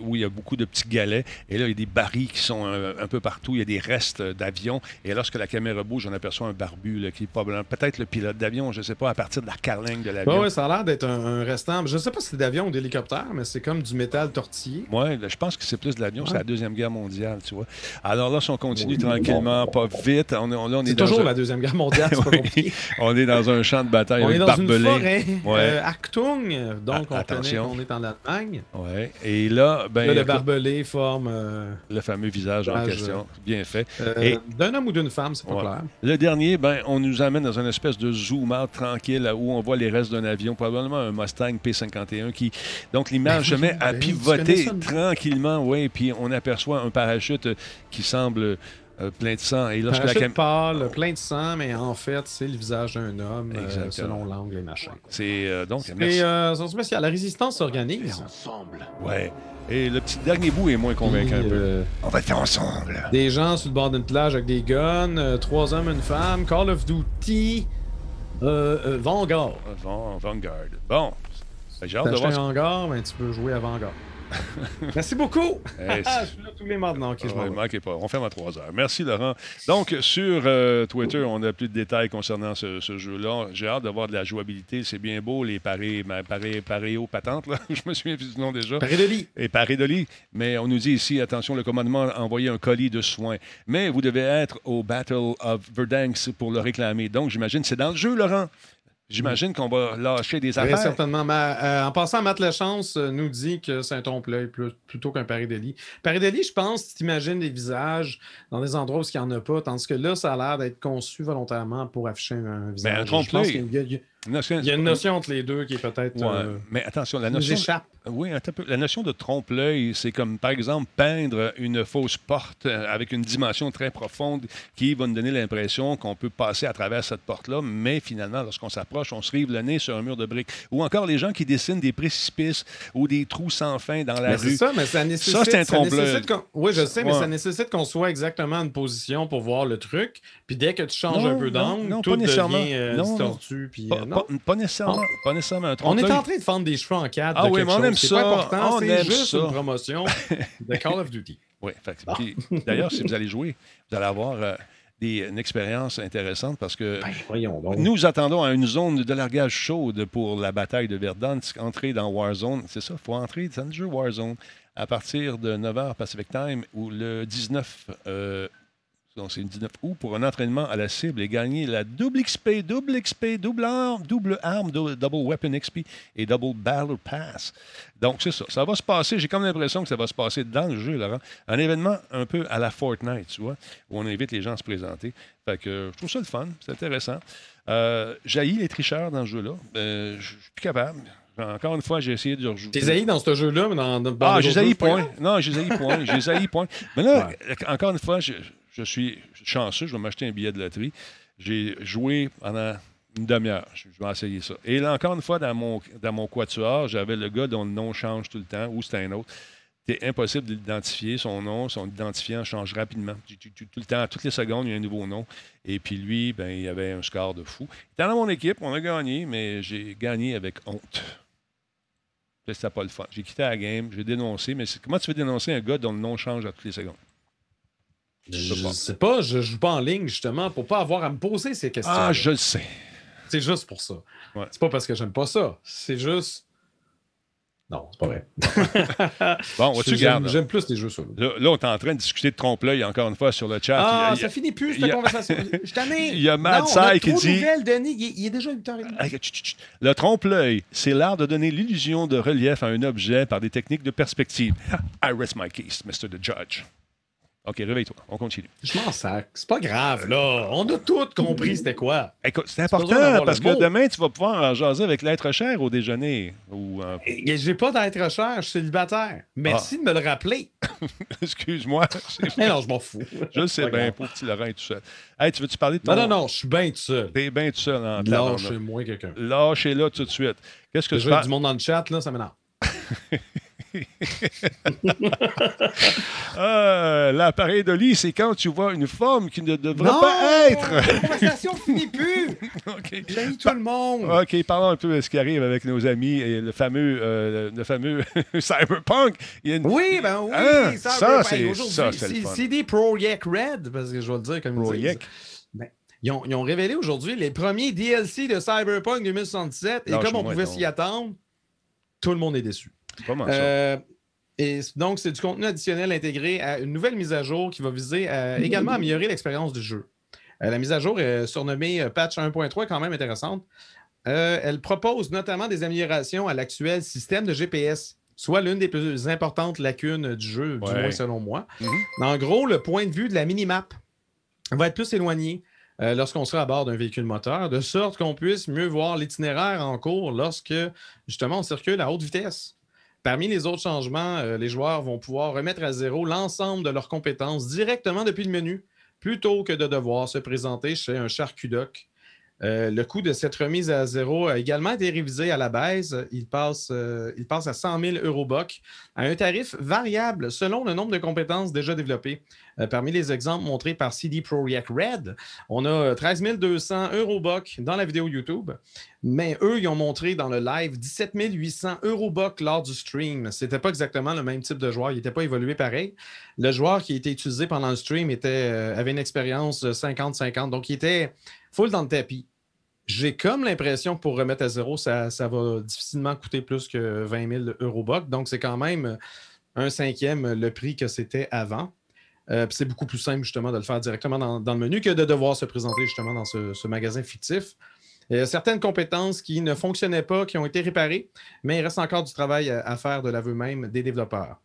où il y a beaucoup de petits galets. Et là, il y a des barils qui sont un peu partout. Il y a des restes d'avions. Et lorsque la caméra bouge, on aperçoit un barbu là, qui est probablement peut-être le pilote d'avion, je ne sais pas, à partir de la de l'avion. Ouais, ouais, ça a l'air d'être un, un restant. Je sais pas si c'est d'avion ou d'hélicoptère, mais c'est comme du métal tortillé. Là, je pense que c'est plus de l'avion, c'est la Deuxième Guerre mondiale, tu vois. Alors là, si on continue tranquillement, pas vite, on, est- on- là, on est, dans toujours un, la Deuxième Guerre mondiale, c'est pas Oui. compliqué. on est dans un champ de bataille On est avec dans une barbelé. forêt, Ouais. euh, Achtung, donc on connaît qu'on est en Allemagne. Ouais. Et là, ben, Là, le barbelé forme euh, le fameux visage en question. Bien fait. euh, Et- d'un homme ou d'une femme, c'est pas clair. Le dernier, ben, on nous amène dans une espèce de zoom tranquille où on voit les restes d'un avion, probablement un Mustang P51 qui. Donc l'image Ben se met à ben, pivoter tranquillement, oui, puis on aperçoit un parachute qui semble euh, plein de sang. Et lorsque la Parachute cam- pâle, plein de sang, mais en fait, c'est le visage d'un homme euh, selon l'angle et machin. C'est euh, donc. Et euh, c'est spécial. La résistance s'organise. ensemble. Ouais. Et le petit dernier bout est moins convaincant Puis, un peu. euh, On va le faire ensemble. Des gens sur le bord d'une plage avec des guns, euh, trois hommes, une femme, Call of Duty, euh, euh, Vanguard. Van- Vanguard. Bon. J'ai hâte de voir. un hangar, ben, tu peux jouer à Vanguard. Merci beaucoup. Hey, je suis là tous les mardis. Non, ok, je m'en ouais, vais. manquez pas. On ferme à 3 heures. Merci, Laurent. Donc, sur euh, Twitter, on a plus de détails concernant ce, ce jeu-là. J'ai hâte d'avoir de la jouabilité. C'est bien beau, les paris, ma- paris, paréo patentes. Là. Je me souviens plus du nom déjà. Paris de lit. Et paré de lit. Mais on nous dit ici, attention, le commandement a envoyé un colis de soins. Mais vous devez être au Battle of Verdansk pour le réclamer. Donc, j'imagine, c'est dans le jeu, Laurent. J'imagine qu'on va lâcher des Très affaires. certainement. Mais, euh, en passant, Matt Lachance euh, nous dit que c'est un trompe-l'œil plus- plutôt qu'un pari de lit. Pari de lit, je pense, tu t'imagines des visages dans des endroits où il n'y en a pas, tandis que là, ça a l'air d'être conçu volontairement pour afficher un visage. Ben, un trompe-l'œil. Il y a- c'est- une notion entre les deux qui est peut-être. Ouais, euh, mais attention, la notion. échappe. Oui, un peu. La notion de trompe-l'œil, c'est comme, par exemple, peindre une fausse porte euh, avec une dimension très profonde qui va nous donner l'impression qu'on peut passer à travers cette porte-là, mais finalement, lorsqu'on s'approche, on se rive le nez sur un mur de briques. Ou encore les gens qui dessinent des précipices ou des trous sans fin dans la Mais c'est rue. ça, mais ça nécessite. Ça, c'est un trompe-l'œil. Oui, je sais, mais Ouais. ça nécessite qu'on soit exactement en position pour voir le truc. Puis dès que tu changes Non, un peu d'angle, tout pas nécessairement. devient euh, Non, non. Pas, euh, non. pas- pas nécessairement, pas nécessairement un On est trompe-l'œil. en train de fendre des cheveux en cadre. Ah de oui, mais on aime C'est ça. pas important, On c'est juste ça. une promotion de Call of Duty. Oui, d'ailleurs, si vous allez jouer, vous allez avoir euh, des, une expérience intéressante parce que Ben. Nous attendons à une zone de largage chaude pour la bataille de Verdansk. Entrer dans Warzone, c'est ça, il faut entrer dans le jeu Warzone à partir de 9h Pacific Time ou le 19, euh, non, c'est le 19 août pour un entraînement à la cible et gagner la double XP, double XP, double arme, double arme, dou- double weapon XP et double battle pass. Donc, c'est ça. Ça va se passer, j'ai comme l'impression que ça va se passer dans le jeu, Laurent. Un événement un peu à la Fortnite, tu vois, où on invite les gens à se présenter. Fait que je trouve ça le fun, c'est intéressant. Euh, J'haïs les tricheurs dans ce jeu-là. Euh, je suis plus capable. Encore une fois, j'ai essayé de rejouer. T'es haï dans ce jeu-là, mais dans, dans Ah, j'ai haï point. Non, j'ai haï point. J'ai haï point. Mais là, encore une fois, je, je suis chanceux. Je vais m'acheter un billet de loterie. J'ai joué pendant une demi-heure. Je, vais essayer ça. Et là, encore une fois, dans mon, dans quatuor, j'avais le gars dont le nom change tout le temps, ou c'était un autre. C'était impossible de l'identifier. Son nom, son identifiant change rapidement. Tout le temps, toutes les secondes, il y a un nouveau nom. Et puis lui, ben, il avait un score de fou. Dans mon équipe, on a gagné, mais j'ai gagné avec honte. C'était pas le fun. J'ai quitté la game, j'ai dénoncé, mais c'est- comment tu veux dénoncer un gars dont le nom change à toutes les secondes? Je pas. sais pas, je joue pas en ligne justement pour pas avoir à me poser ces questions. Ah, je le sais. C'est juste pour ça. Ouais. C'est pas parce que j'aime pas ça. C'est juste. Non, c'est pas vrai. Bon, vois-tu, J'aime garde. j'aime plus les jeux solo. Là, là, on est en train de discuter de trompe-l'œil encore une fois sur le chat. Ah, Il ça finit plus cette conversation. Je t'en ai. Il y a Mad Non, Sai on a qui dit- Denis. Il est, déjà 8h30. Ah, chut, chut, chut. Le trompe-l'œil, c'est l'art de donner l'illusion de relief à un objet par des techniques de perspective. I rest my case, Mr. the Judge. OK, réveille-toi. On continue. Je m'en sac. C'est pas grave, là. On a tous compris c'était quoi. Écoute, c'est important parce que mot. demain, tu vas pouvoir en jaser avec l'être cher au déjeuner. Ou, euh, Et J'ai pas d'être cher, je suis célibataire. Merci de me le rappeler. excuse-moi. Mais non, je m'en fous. Je sais bien, pour petit Laurent est tout seul. Hey, tu veux-tu parler de ton... Non, non, non, je suis bien tout seul. T'es bien tout seul en Là, tabarnak. je suis moins quelqu'un. Lâchez-là tout de suite. Qu'est-ce que a fais? du monde dans le chat, là, ça m'énerve. Euh, L'appareil de lit, c'est quand tu vois une forme qui ne devrait pas être. La conversation finit plus! OK. J'ai tout le monde! OK, parlons un peu de ce qui arrive avec nos amis et le fameux, euh, le fameux Cyberpunk. Il y a une- Oui, ben oui! Ah, ça, ça, ben, c'est- ça, c'est le fun. CD Projekt Red, parce que je vais le dire comme ils Projekt. disent. Ben, ils, ont, ils ont révélé aujourd'hui les premiers DLC de Cyberpunk 2077 et comme on pouvait s'y attendre, tout le monde est déçu. Comment ça? Euh, et donc, c'est du contenu additionnel intégré à une nouvelle mise à jour qui va viser à également améliorer l'expérience du jeu. Euh, la mise à jour est surnommée euh, patch 1.3 est quand même intéressante. Euh, elle propose notamment des améliorations à l'actuel système de GPS, soit l'une des plus importantes lacunes du jeu, du moins selon moi. Mhm. En gros, le point de vue de la minimap va être plus éloigné euh, lorsqu'on sera à bord d'un véhicule moteur, de sorte qu'on puisse mieux voir l'itinéraire en cours lorsque, justement, on circule à haute vitesse. Parmi les autres changements, euh, les joueurs vont pouvoir remettre à zéro l'ensemble de leurs compétences directement depuis le menu, plutôt que de devoir se présenter chez un charcudoc. Euh, le coût de cette remise à zéro a également été révisé à la baisse. Il passe, euh, il passe à 100 000 euros à un tarif variable selon le nombre de compétences déjà développées. Euh, parmi les exemples montrés par CD Projekt Red, on a 13 200 euros BOC dans la vidéo YouTube. Mais eux, ils ont montré dans le live 17 800 Eurobucks lors du stream. C'était pas exactement le même type de joueur. Il n'était pas évolué pareil. Le joueur qui a été utilisé pendant le stream euh, avait une expérience de 50-50. Donc, il était full dans le tapis. J'ai comme l'impression que pour remettre à zéro, ça, va difficilement coûter plus que 20 000 Eurobucks. Donc, c'est quand même un cinquième le prix que c'était avant. Euh, c'est beaucoup plus simple justement de le faire directement dans, dans le menu que de devoir se présenter justement dans ce, ce magasin fictif. Il y a certaines compétences qui ne fonctionnaient pas, qui ont été réparées, mais il reste encore du travail à, à faire de l'aveu même des développeurs.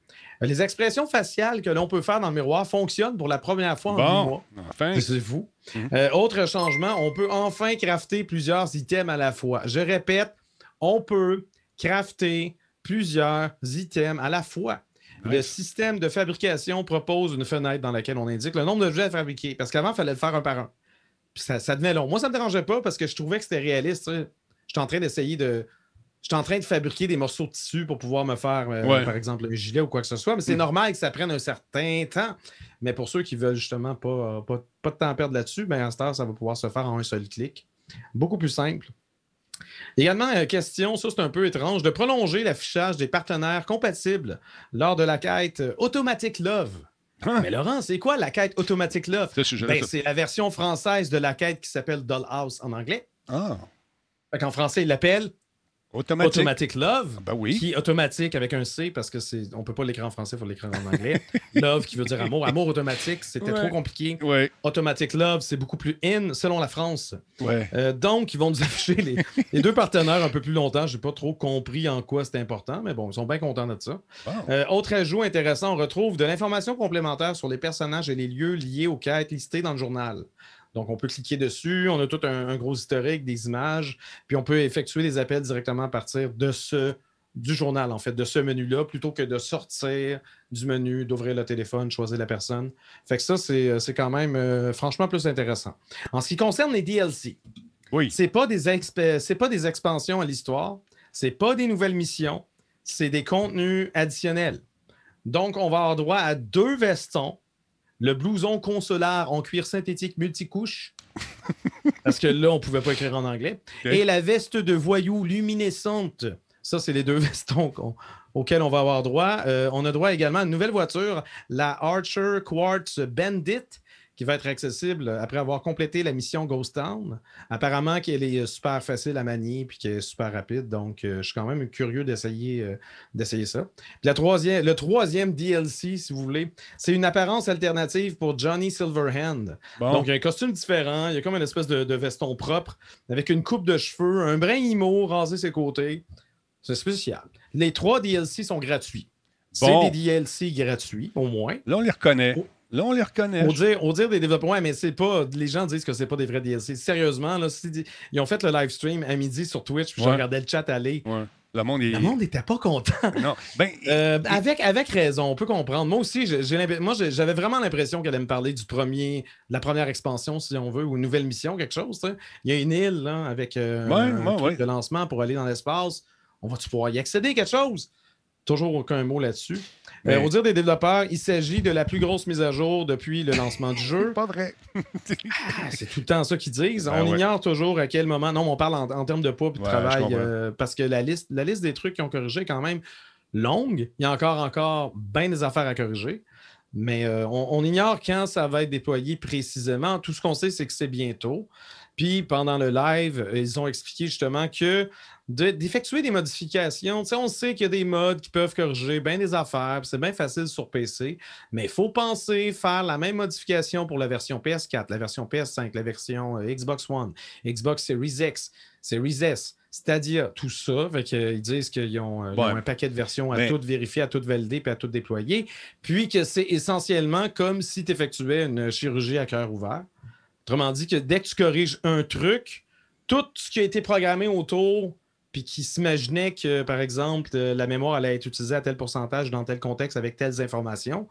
Euh, Les expressions faciales que l'on peut faire dans le miroir fonctionnent pour la première fois en Bon, mois. enfin. C'est fou. Mhm. Euh, autre changement, on peut enfin crafter plusieurs items à la fois. Je répète, on peut crafter plusieurs items à la fois. Le système de fabrication propose une fenêtre dans laquelle on indique le nombre d'objets à fabriquer. Parce qu'avant, il fallait le faire un par un. Puis ça, ça devenait long. Moi, ça ne me dérangeait pas parce que je trouvais que c'était réaliste. sais. J'étais en train d'essayer de. J'étais en train de fabriquer des morceaux de tissu pour pouvoir me faire, euh, Ouais. par exemple, un gilet ou quoi que ce soit. Mais c'est Mm. normal que ça prenne un certain temps. Mais pour ceux qui veulent justement pas, pas, pas de temps à perdre là-dessus, ben à cette heure, ça va pouvoir se faire en un seul clic. Beaucoup plus simple. Également, euh, question, ça c'est un peu étrange, de prolonger l'affichage des partenaires compatibles lors de la quête euh, Automatic Love. Hein? Mais Laurent, c'est quoi la quête Automatic Love? Ben, c'est la version française de la quête qui s'appelle Dollhouse en anglais. Ah, En français, il l'appelle Automatic Love. Ben oui. Qui est automatique avec un C parce que c'est on peut pas l'écrire en français, il faut l'écrire en anglais. love qui veut dire amour. Amour automatique, c'était Ouais. trop compliqué. Automatic Love, c'est beaucoup plus in selon la France. ouais. Euh, donc, ils vont nous afficher les, les deux partenaires un peu plus longtemps. Je n'ai pas trop compris en quoi c'est important, mais bon, ils sont bien contents de ça. Euh, autre ajout intéressant, on retrouve de l'information complémentaire sur les personnages et les lieux liés aux quêtes listées dans le journal. Donc, on peut cliquer dessus, on a tout un, un gros historique, des images, puis on peut effectuer des appels directement à partir de ce du journal, en fait, de ce menu-là, plutôt que de sortir du menu, d'ouvrir le téléphone, choisir la personne. Fait que ça, c'est euh, c'est quand même euh, franchement plus intéressant. En ce qui concerne les DLC, Oui. c'est pas des exp- c'est pas des expansions à l'histoire, c'est pas des nouvelles missions, c'est des contenus additionnels. Donc, on va avoir droit à deux vestons, le blouson consulaire en cuir synthétique multicouche, parce que là, on pouvait pas écrire en anglais, et la veste de voyou luminescente. Ça, c'est les deux vestons auxquels on va avoir droit. Euh, on a droit également à une nouvelle voiture, la Archer Quartz Bandit, qui va être accessible après avoir complété la mission Ghost Town. Apparemment qu'elle est euh, super facile à manier puis qu'elle est super rapide. Donc, euh, je suis quand même curieux d'essayer euh, d'essayer ça. Puis la troisième, le troisième DLC, si vous voulez, c'est une apparence alternative pour Johnny Silverhand. Bon. Donc, il y a un costume différent. Il y a comme une espèce de, de veston propre avec une coupe de cheveux, un brin IMO rasé ses côtés. C'est spécial. Les trois DLC sont gratuits. C'est des DLC gratuits, au moins. Là, on les reconnaît. Oh. Là, on les reconnaît. Au dire, au dire des développeurs, ouais, mais c'est pas. Les gens disent que c'est pas des vrais DLC. Sérieusement, là, ils ont fait le live stream à midi sur Twitch, puis je regardais le chat aller. Ouais. Le monde est. Le monde n'était pas content. Non. Ben, Euh, avec, avec raison, on peut comprendre. Moi aussi, j'ai, moi, j'avais vraiment l'impression qu'elle allait me parler du premier, de la première expansion, si on veut, ou une nouvelle mission, quelque chose. Il y a une île là, avec euh, Ouais, un ouais, truc ouais. de lancement pour aller dans l'espace. On va-tu pouvoir y accéder, quelque chose? Toujours aucun mot là-dessus. Mais- Euh, au dire des développeurs, il s'agit de la plus grosse mise à jour depuis le lancement du jeu. pas vrai. Ah, c'est tout le temps ça qu'ils disent. Ben on ouais. ignore toujours à quel moment. Non, mais on parle en, en termes de poids et de Ouais, travail. euh, parce que la liste, la liste des trucs qui ont corrigé est quand même longue. Il y a encore, encore bien des affaires à corriger. Mais euh, on, on ignore quand ça va être déployé précisément. Tout ce qu'on sait, c'est que c'est bientôt. Puis pendant le live, ils ont expliqué justement que de- d'effectuer des modifications, on sait qu'il y a des modes qui peuvent corriger bien des affaires, c'est bien facile sur PC, mais il faut penser faire la même modification pour la version PS4, la version PS5, la version euh, Xbox One, Xbox Series X, Series S, Stadia, tout ça. Fait que, euh, ils disent qu'ils ont, euh, ont un paquet de versions à toutes vérifier, à toutes valider, puis à toutes déployer. Puis que c'est essentiellement comme si tu effectuais une chirurgie à cœur ouvert. Autrement dit, que dès que tu corriges un truc, tout ce qui a été programmé autour, puis qui s'imaginait que, par exemple, euh, la mémoire allait être utilisée à tel pourcentage dans tel contexte avec telles informations,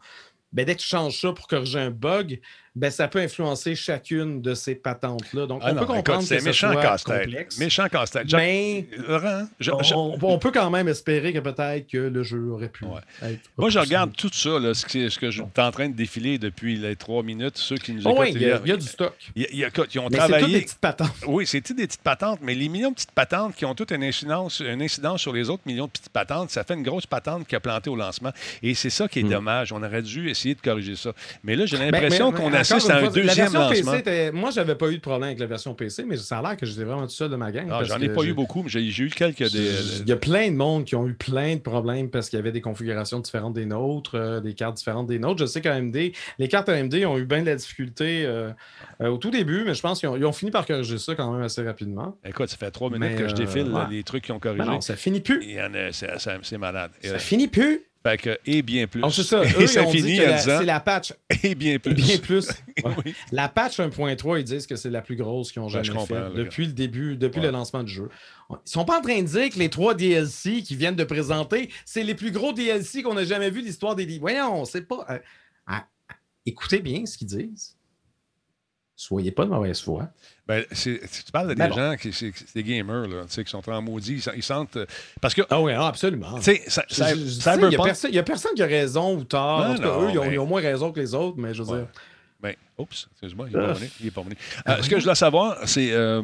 ben, dès que tu changes ça pour corriger un bug, ben, ça peut influencer chacune de ces patentes-là. Donc, Ah on non, peut comprendre écoute, que méchant casse-tête. complexe. Méchant casse-tête. Mais Laurent, je- je- on, on peut quand même espérer que peut-être que le jeu aurait pu Ouais. être moi, je regarde tout ça, là, ce, que, ce que je suis en train de défiler depuis les trois minutes. Ceux qui nous Oh, écoutent, oui, il y, a, il y a du stock. il y a- a- ils ont Mais c'est travaillé. des petites patentes. Oui, c'est toutes des petites patentes, mais les millions de petites patentes qui ont toutes une incidence, une incidence sur les autres millions de petites patentes, ça fait une grosse patente qui a planté au lancement. Et c'est ça qui est dommage. On aurait dû essayer de corriger ça. Mais là, j'ai Ben, l'impression qu'on mais à une un deuxième la version PC lancement. était- Moi, j'avais pas eu de problème avec la version PC, mais ça a l'air que j'étais vraiment tout seul de ma gang. Ah, J'en ai pas eu beaucoup, mais j'ai eu quelques des. Il y a plein de monde qui ont eu plein de problèmes parce qu'il y avait des configurations différentes des nôtres, euh, des cartes différentes des nôtres. Je sais qu'AMD, les cartes AMD ont eu bien de la difficulté euh, euh, au tout début, mais je pense qu'ils ont, fini par corriger ça quand même assez rapidement. Écoute, ça fait trois minutes Mais, que je défile euh, ouais. les trucs qui ont Mais corrigé. non, ça finit plus. C'est c'est- c'est malade. Ça Euh, finit plus. Fait que, et bien plus. Oh, c'est ça. Eux, et ça finit en la- disant c'est la patch. et bien plus. Bien plus. Ouais. Oui. La patch 1.3, ils disent que c'est la plus grosse qu'ils ont Ben, jamais faite depuis le début, depuis Ouais. le lancement du jeu. Ils sont pas en train de dire que les trois DLC qu'ils viennent de présenter, c'est les plus gros DLC qu'on a jamais vu de l'histoire des livres. Voyons, c'est pas. euh, ah, ah, écoutez bien ce qu'ils disent. Soyez pas de mauvaise foi. Ben, tu parles de Ben des bon. gens qui c'est c'est des gamers là, tu sais, qui sont en maudit, ils, ils sentent euh, parce que Ah oui, absolument. tu sais, tu sais, Il n'y a, a personne qui a raison ou tort. Non, en tout cas, non, eux, ils ont, mais- ils ont moins raison que les autres, mais je veux Ouais. dire. Ben, oups, excuse-moi, il est pas Ah. Il est pas. Euh, ce que je voulais savoir, c'est. euh,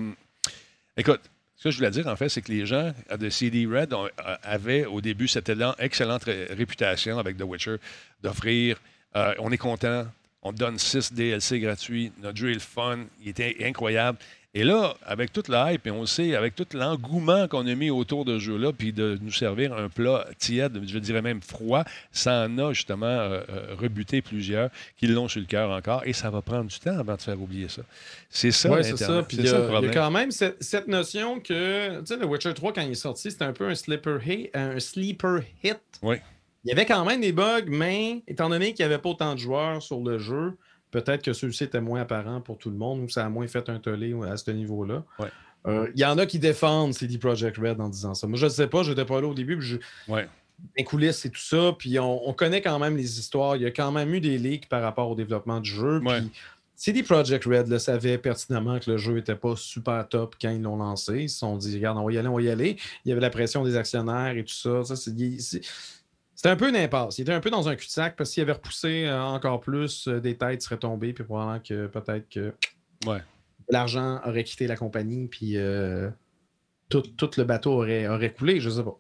écoute, ce que je voulais dire, en fait, c'est que les gens de CD Red ont- avaient au début cette excellente ré- réputation avec The Witcher d'offrir. euh, on est content, on te donne 6 DLC gratuits, notre jeu est le fun, il était incroyable. Et là, avec toute la hype, et on le sait, avec tout l'engouement qu'on a mis autour de ce jeu-là, puis de nous servir un plat tiède, je dirais même froid, ça en a justement euh, euh, rebuté plusieurs qui l'ont sur le cœur encore, et ça va prendre du temps avant de faire oublier ça. C'est ça, Oui, c'est ça. Puis C'est il y, ça a- le quand même cette, cette notion que, tu sais, The Witcher 3, quand il est sorti, c'était un peu un sleeper hit. Un sleeper hit. Oui. Il y avait quand même des bugs, mais étant donné qu'il n'y avait pas autant de joueurs sur le jeu, peut-être que ceux-ci étaient moins apparents pour tout le monde ou ça a moins fait un tollé à ce niveau-là. Ouais. Euh, Il y en a qui défendent CD Projekt Red en disant ça. Moi, je ne sais pas, je n'étais pas là au début. puis je- Ouais. les coulisses et tout ça, puis on, on connaît quand même les histoires. Il y a quand même eu des leaks par rapport au développement du jeu. Ouais. Puis CD Projekt Red le savait pertinemment que le jeu n'était pas super top quand ils l'ont lancé. Ils se sont dit, regarde, on va y aller, on va y aller. Il y avait la pression des actionnaires et tout ça. ça c'est- c'était un peu une impasse. Il était un peu dans un cul-de-sac parce qu'il avait repoussé euh, encore plus, euh, des têtes seraient tombées, puis probablement que peut-être que Ouais. l'argent aurait quitté la compagnie, puis euh, tout, tout le bateau aurait, aurait coulé, je sais pas.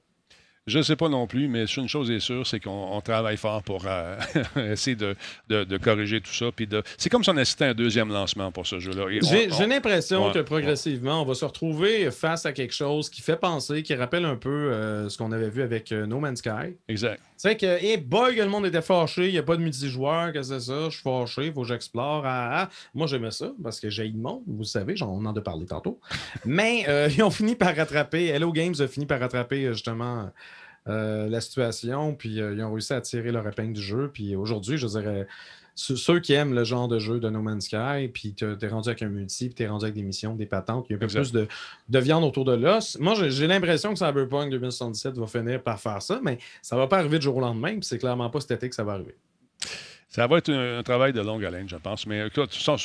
Je ne sais pas non plus, mais une chose est sûre, c'est qu'on on travaille fort pour euh, essayer de, de- de corriger tout ça. Puis de... C'est comme si on assistait à un deuxième lancement pour ce jeu-là. J'ai on- j'ai l'impression Ouais, que progressivement, on va se retrouver face à quelque chose qui fait penser, qui rappelle un peu euh, ce qu'on avait vu avec euh, No Man's Sky. Exact. C'est que, hey boy, que le monde était fâché, il n'y a pas de multijoueur, que c'est ça, je suis fâché, il faut que j'explore. ah, ah. Moi, j'aimais ça parce que j'ai le monde, vous savez, j'en- on en a parlé tantôt. Mais ils ont fini par rattraper, Hello Games a fini par rattraper justement euh, la situation, puis euh, ils ont réussi à tirer leur épingle du jeu. Puis aujourd'hui, je dirais, ceux qui aiment le genre de jeu de No Man's Sky, puis t'es t'es rendu avec un multi, puis t'es rendu avec des missions, des patentes, il y a un peu Exact. plus de, de viande autour de l'os. Moi, j'ai- l'impression que Cyberpunk 2077 va finir par faire ça, mais ça va pas arriver du jour au lendemain, puis c'est clairement pas cet été que ça va arriver. Ça va être un, un travail de longue haleine, je pense. Mais écoute, ça,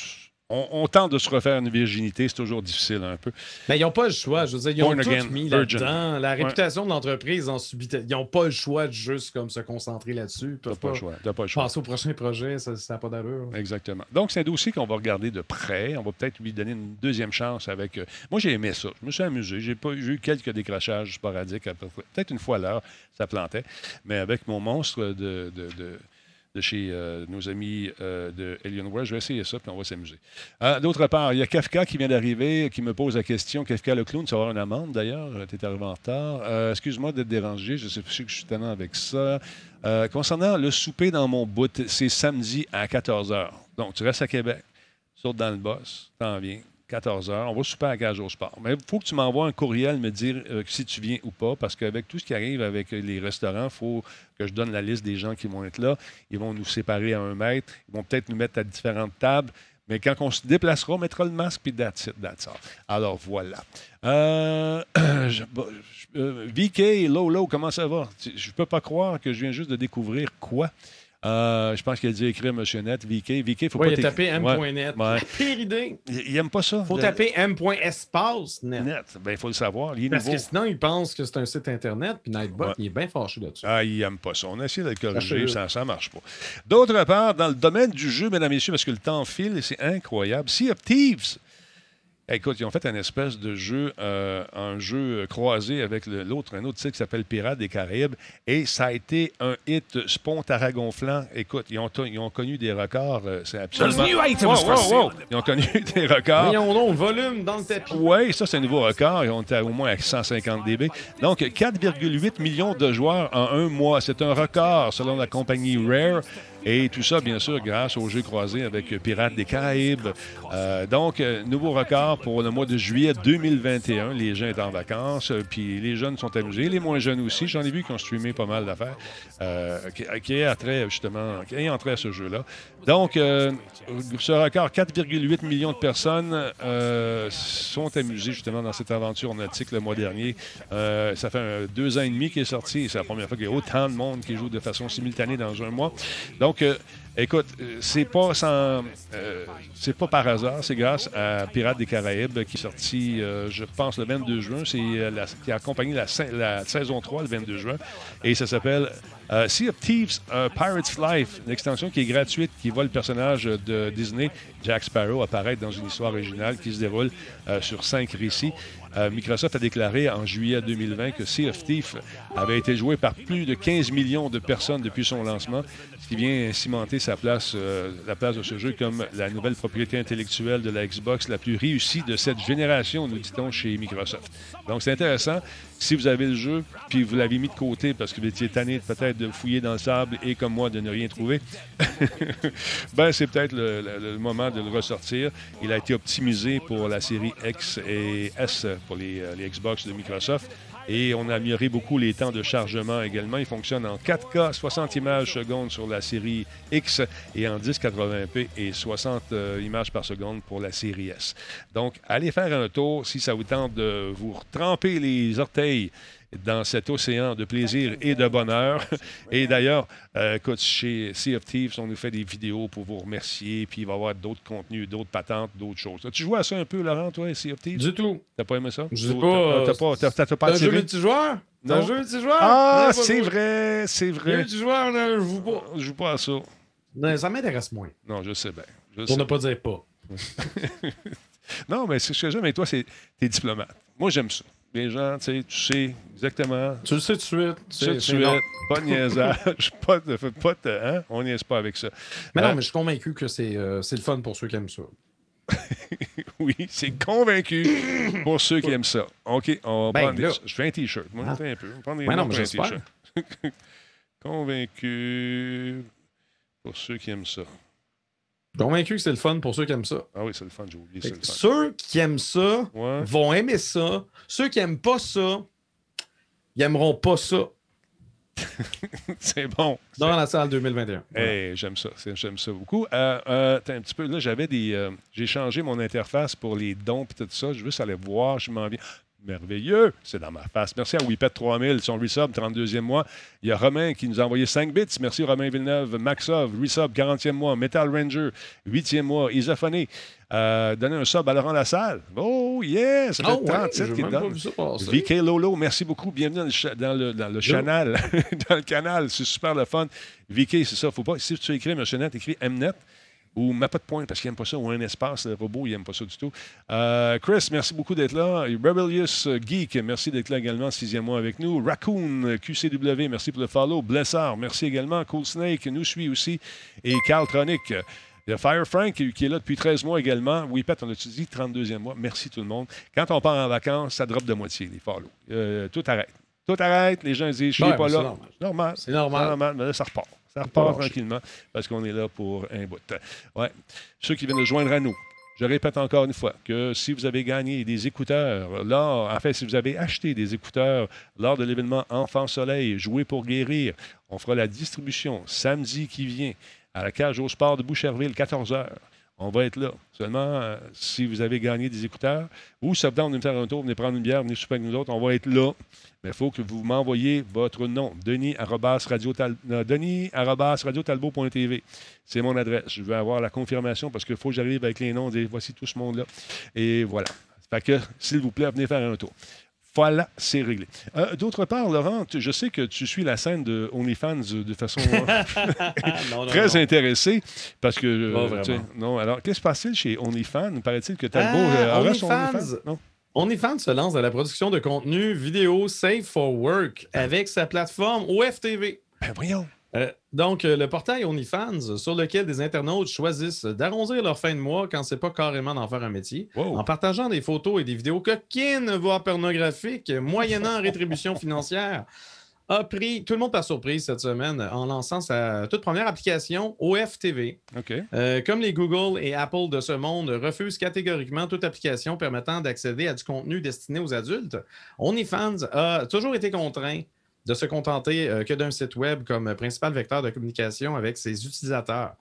on, on tente de se refaire une virginité, c'est toujours difficile un peu. Mais ils n'ont pas le choix. Je veux dire, ils ont Born tout again, mis là-dedans. La réputation de l'entreprise en subit. Ils n'ont pas le choix de juste comme se concentrer là-dessus. Ils peuvent pas le choix. Pas le choix. passer au prochain projet, ça n'a pas d'allure. Exactement. Donc, c'est un dossier qu'on va regarder de près. On va peut-être lui donner une deuxième chance avec. euh, Moi, j'ai aimé ça. Je me suis amusé. J'ai pas eu quelques décrochages sporadiques, peut-être une fois à l'heure, ça plantait. Mais avec mon monstre de, de, de- de chez euh, nos amis euh, de Alienware, je vais essayer ça, puis on va s'amuser. Euh, D'autre part, il y a Kafka qui vient d'arriver, qui me pose la question. Kafka le clown, tu vas avoir une amende d'ailleurs. Tu es arrivé en retard. Excuse-moi d'être dérangé. Je sais que je suis tellement avec ça. Concernant le souper dans mon bout, c'est samedi à 14h. Donc, tu restes à Québec, saute dans le boss, t'en viens, 14h. On va souper à Cage au Sport. Mais il faut que tu m'envoies un courriel me dire euh, si tu viens ou pas, parce qu'avec tout ce qui arrive avec les restaurants, il faut que je donne la liste des gens qui vont être là. Ils vont nous séparer à un mètre. Ils vont peut-être nous mettre à différentes tables. Mais quand on se déplacera, on mettra le masque puis that's it, that's. Alors voilà. Euh, euh, VK, Lolo, comment ça va? Je ne peux pas croire que je viens juste de découvrir quoi. Euh, je pense qu'il a dû écrire Monsieur Net, VK. VK, faut Ouais, pas il a tapé M.net. Ouais. Pire idée. Il, il aime pas ça. Faut le- taper M.espace net. Net. Ben, il faut le savoir. Il est Parce nouveau. que sinon, il pense que c'est un site Internet, puis Nightbot, Ouais. il est bien fâché là-dessus. Ah, il n'aime pas ça. On a essayé de le corriger, ça ne marche pas. D'autre part, dans le domaine du jeu, mesdames et messieurs, parce que le temps file et c'est incroyable, Sea of Thieves. Écoute, ils ont fait un espèce de jeu, euh, un jeu croisé avec le- l'autre, un autre titre qui s'appelle Pirates des Caraïbes, et ça a été un hit spontaragonflant. Écoute, ils ont, ils ont connu des records, euh, c'est absolument... Wow. Ils ont connu des records. Voyons donc, volume dans le tapis. Oui, ça, c'est un nouveau record. On était au moins à 150 dB. Donc, 4,8 millions de joueurs en un mois. C'est un record selon la compagnie Rare. Et tout ça, bien sûr, grâce au jeu croisé avec Pirates des Caraïbes. Euh, donc, euh, nouveau record pour le mois de juillet 2021. Les gens étaient en vacances, euh, puis les jeunes sont amusés. Les moins jeunes aussi. J'en ai vu qui ont streamé pas mal d'affaires qui, justement, qui entré à ce jeu-là. Donc, ce record, 4,8 millions de personnes sont amusées justement dans cette aventure nautique le mois dernier. Ça fait deux ans et demi qu'il est sorti c'est la première fois qu'il y a autant de monde qui joue de façon simultanée dans un mois. Donc, euh, écoute, euh, c'est pas sans, euh, c'est pas par hasard, c'est grâce à Pirates des Caraïbes qui est sorti, je pense, le 22 juin. C'est qui a accompagné la, sa- la saison 3 le 22 juin et ça s'appelle Sea of Thieves Pirates Life, une extension qui est gratuite, qui voit le personnage de Disney, Jack Sparrow, apparaître dans une histoire originale qui se déroule sur cinq récits. Microsoft a déclaré en juillet 2020 que Sea of Thieves avait été joué par plus de 15 millions de personnes depuis son lancement, ce qui vient cimenter sa place, euh, la place de ce jeu comme la nouvelle propriété intellectuelle de la Xbox la plus réussie de cette génération, nous dit-on chez Microsoft. Donc c'est intéressant. Si vous avez le jeu, puis vous l'avez mis de côté parce que vous étiez tanné peut-être de fouiller dans le sable et comme moi de ne rien trouver, ben c'est peut-être le, moment de le ressortir. Il a été optimisé pour la série X et S pour les, euh, les Xbox de Microsoft. Et on a amélioré beaucoup les temps de chargement également. Il fonctionne en 4K, 60 images secondes sur la série X et en 1080p et 60 euh, images par seconde pour la série S. Donc, allez faire un tour si ça vous tente de vous tremper les orteils dans cet océan de plaisir et de bonheur. Et d'ailleurs, euh, écoute, chez Sea of Thieves, on nous fait des vidéos pour vous remercier, puis il va y avoir d'autres contenus, d'autres patentes, d'autres choses. As-tu joué à ça un peu, Laurent, toi, Sea of Thieves? Du tout. T'as pas aimé ça? Je sais pas, T'as t'as pas, t'as- t'as C'est pas un jeu multijoueur? C'est un Non. jeu multijoueur? Ah, c'est vrai, c'est vrai. Multijoueur, je joue pas. Je joue pas à ça. Non, ça m'intéresse moins. Non, je sais bien. Je Pour sais. ne pas dire pas. Non, mais ce que j'aime avec toi, c'est t'es diplomate. Moi, j'aime ça. Les gens, tu sais, tu sais exactement. Tu le sais tout de suite. Tu sais, non. pas de niaisage, pas de, pas de- hein? On niaise pas avec ça. Mais Euh, non, mais je suis convaincu que c'est euh, c'est le fun pour ceux qui aiment ça. Oui, c'est convaincu pour ceux qui aiment ça. OK, on va Ben, prendre des-. Je fais un T-shirt. Moi, Ah. un peu. On va prendre des Ben non, mais. T-shirt. convaincu pour ceux qui aiment ça. Convaincu que c'est le fun pour ceux qui aiment ça. Ah oui, c'est le fun, j'ai oublié. Fait le fun. Ceux qui aiment ça Ouais. vont aimer ça. Ceux qui aiment pas ça, ils aimeront pas ça C'est bon. dans la salle 2021. Hey, j'aime ça. J'aime ça beaucoup. Euh, euh, un petit peu. Là, j'avais des. euh, j'ai changé mon interface pour les dons et tout ça. Je veux juste aller voir. Je m'en viens. Merveilleux! C'est dans ma face. Merci à Wipet3000, son resub, 32e mois. Il y a Romain qui nous a envoyé 5 bits. Merci Romain Villeneuve. Maxov, resub, 40e mois. Metal Ranger, 8e mois. Isophoné, euh, donner un sub à Laurent Lassalle. Oh, yeah! Ça fait Ah ouais, 37 j'ai qu'il donne. VK Lolo, merci beaucoup. Bienvenue dans le, cha- dans le, dans le canal. dans le canal. C'est super le fun. VK, c'est ça. Faut pas, si tu écris Monsieur Net, écris Mnet ou mets pas de point parce qu'il n'aime pas ça, ou un espace, le robot, il n'aime pas ça du tout. Euh, Chris, merci beaucoup d'être là. Rebellious Geek, merci d'être là également, sixième mois avec nous. Raccoon, QCW, merci pour le follow. Blessard, merci également. Cool Snake nous suit aussi. Et Carl Tronic. Il y a Fire Frank qui est là depuis 13 mois également. Whippet, on a-tu dit 32e mois? Merci tout le monde. Quand on part en vacances, ça drop de moitié, les follow. Euh, tout arrête. Tout arrête. Les gens disent, je suis Ouais, pas mais là. c'est normal. normal. C'est normal. Mais là, ça repart. Ça repart tranquillement parce qu'on est là pour un bout. Ouais. Ceux qui viennent de joindre à nous, je répète encore une fois que si vous avez gagné des écouteurs, lors, en fait, si vous avez acheté des écouteurs lors de l'événement Enfant Soleil, Jouer pour guérir, on fera la distribution samedi qui vient à la cage au sport de Boucherville, 14h. On va être là. Seulement, euh, si vous avez gagné des écouteurs ou ça vous de me faire un tour, venez prendre une bière, venez souper avec nous autres, on va être là. Mais il faut que vous m'envoyiez votre nom. Denis arobase radio Tal- euh. C'est mon adresse. Je veux avoir la confirmation parce qu'il faut que j'arrive avec les noms, voici tout ce monde-là. Et voilà. Fait que, s'il vous plaît, venez faire un tour. Voilà, c'est réglé. Euh, D'autre part, Laurent, tu- je sais que tu suis la scène de OnlyFans de façon Non, non, très non. intéressée parce que. euh, tu sais, non, alors, qu'est-ce qui se passe-t-il chez OnlyFans? Paraît-il que Talbot Ah, euh, aurait son OnlyFans. OnlyFans? Non? OnlyFans se lance dans la production de contenu vidéo Safe for Work avec sa plateforme OFTV. Ben voyons. Euh, donc, euh, le portail OnlyFans, sur lequel des internautes choisissent d'arrondir leur fin de mois quand c'est pas carrément d'en faire un métier, Wow. en partageant des photos et des vidéos coquines, voire pornographiques, moyennant rétribution financière, a pris tout le monde par surprise cette semaine en lançant sa toute première application OFTV. Euh, comme les Google et Apple de ce monde refusent catégoriquement toute application permettant d'accéder à du contenu destiné aux adultes, OnlyFans a toujours été contraint de se contenter euh, que d'un site web comme principal vecteur de communication avec ses utilisateurs.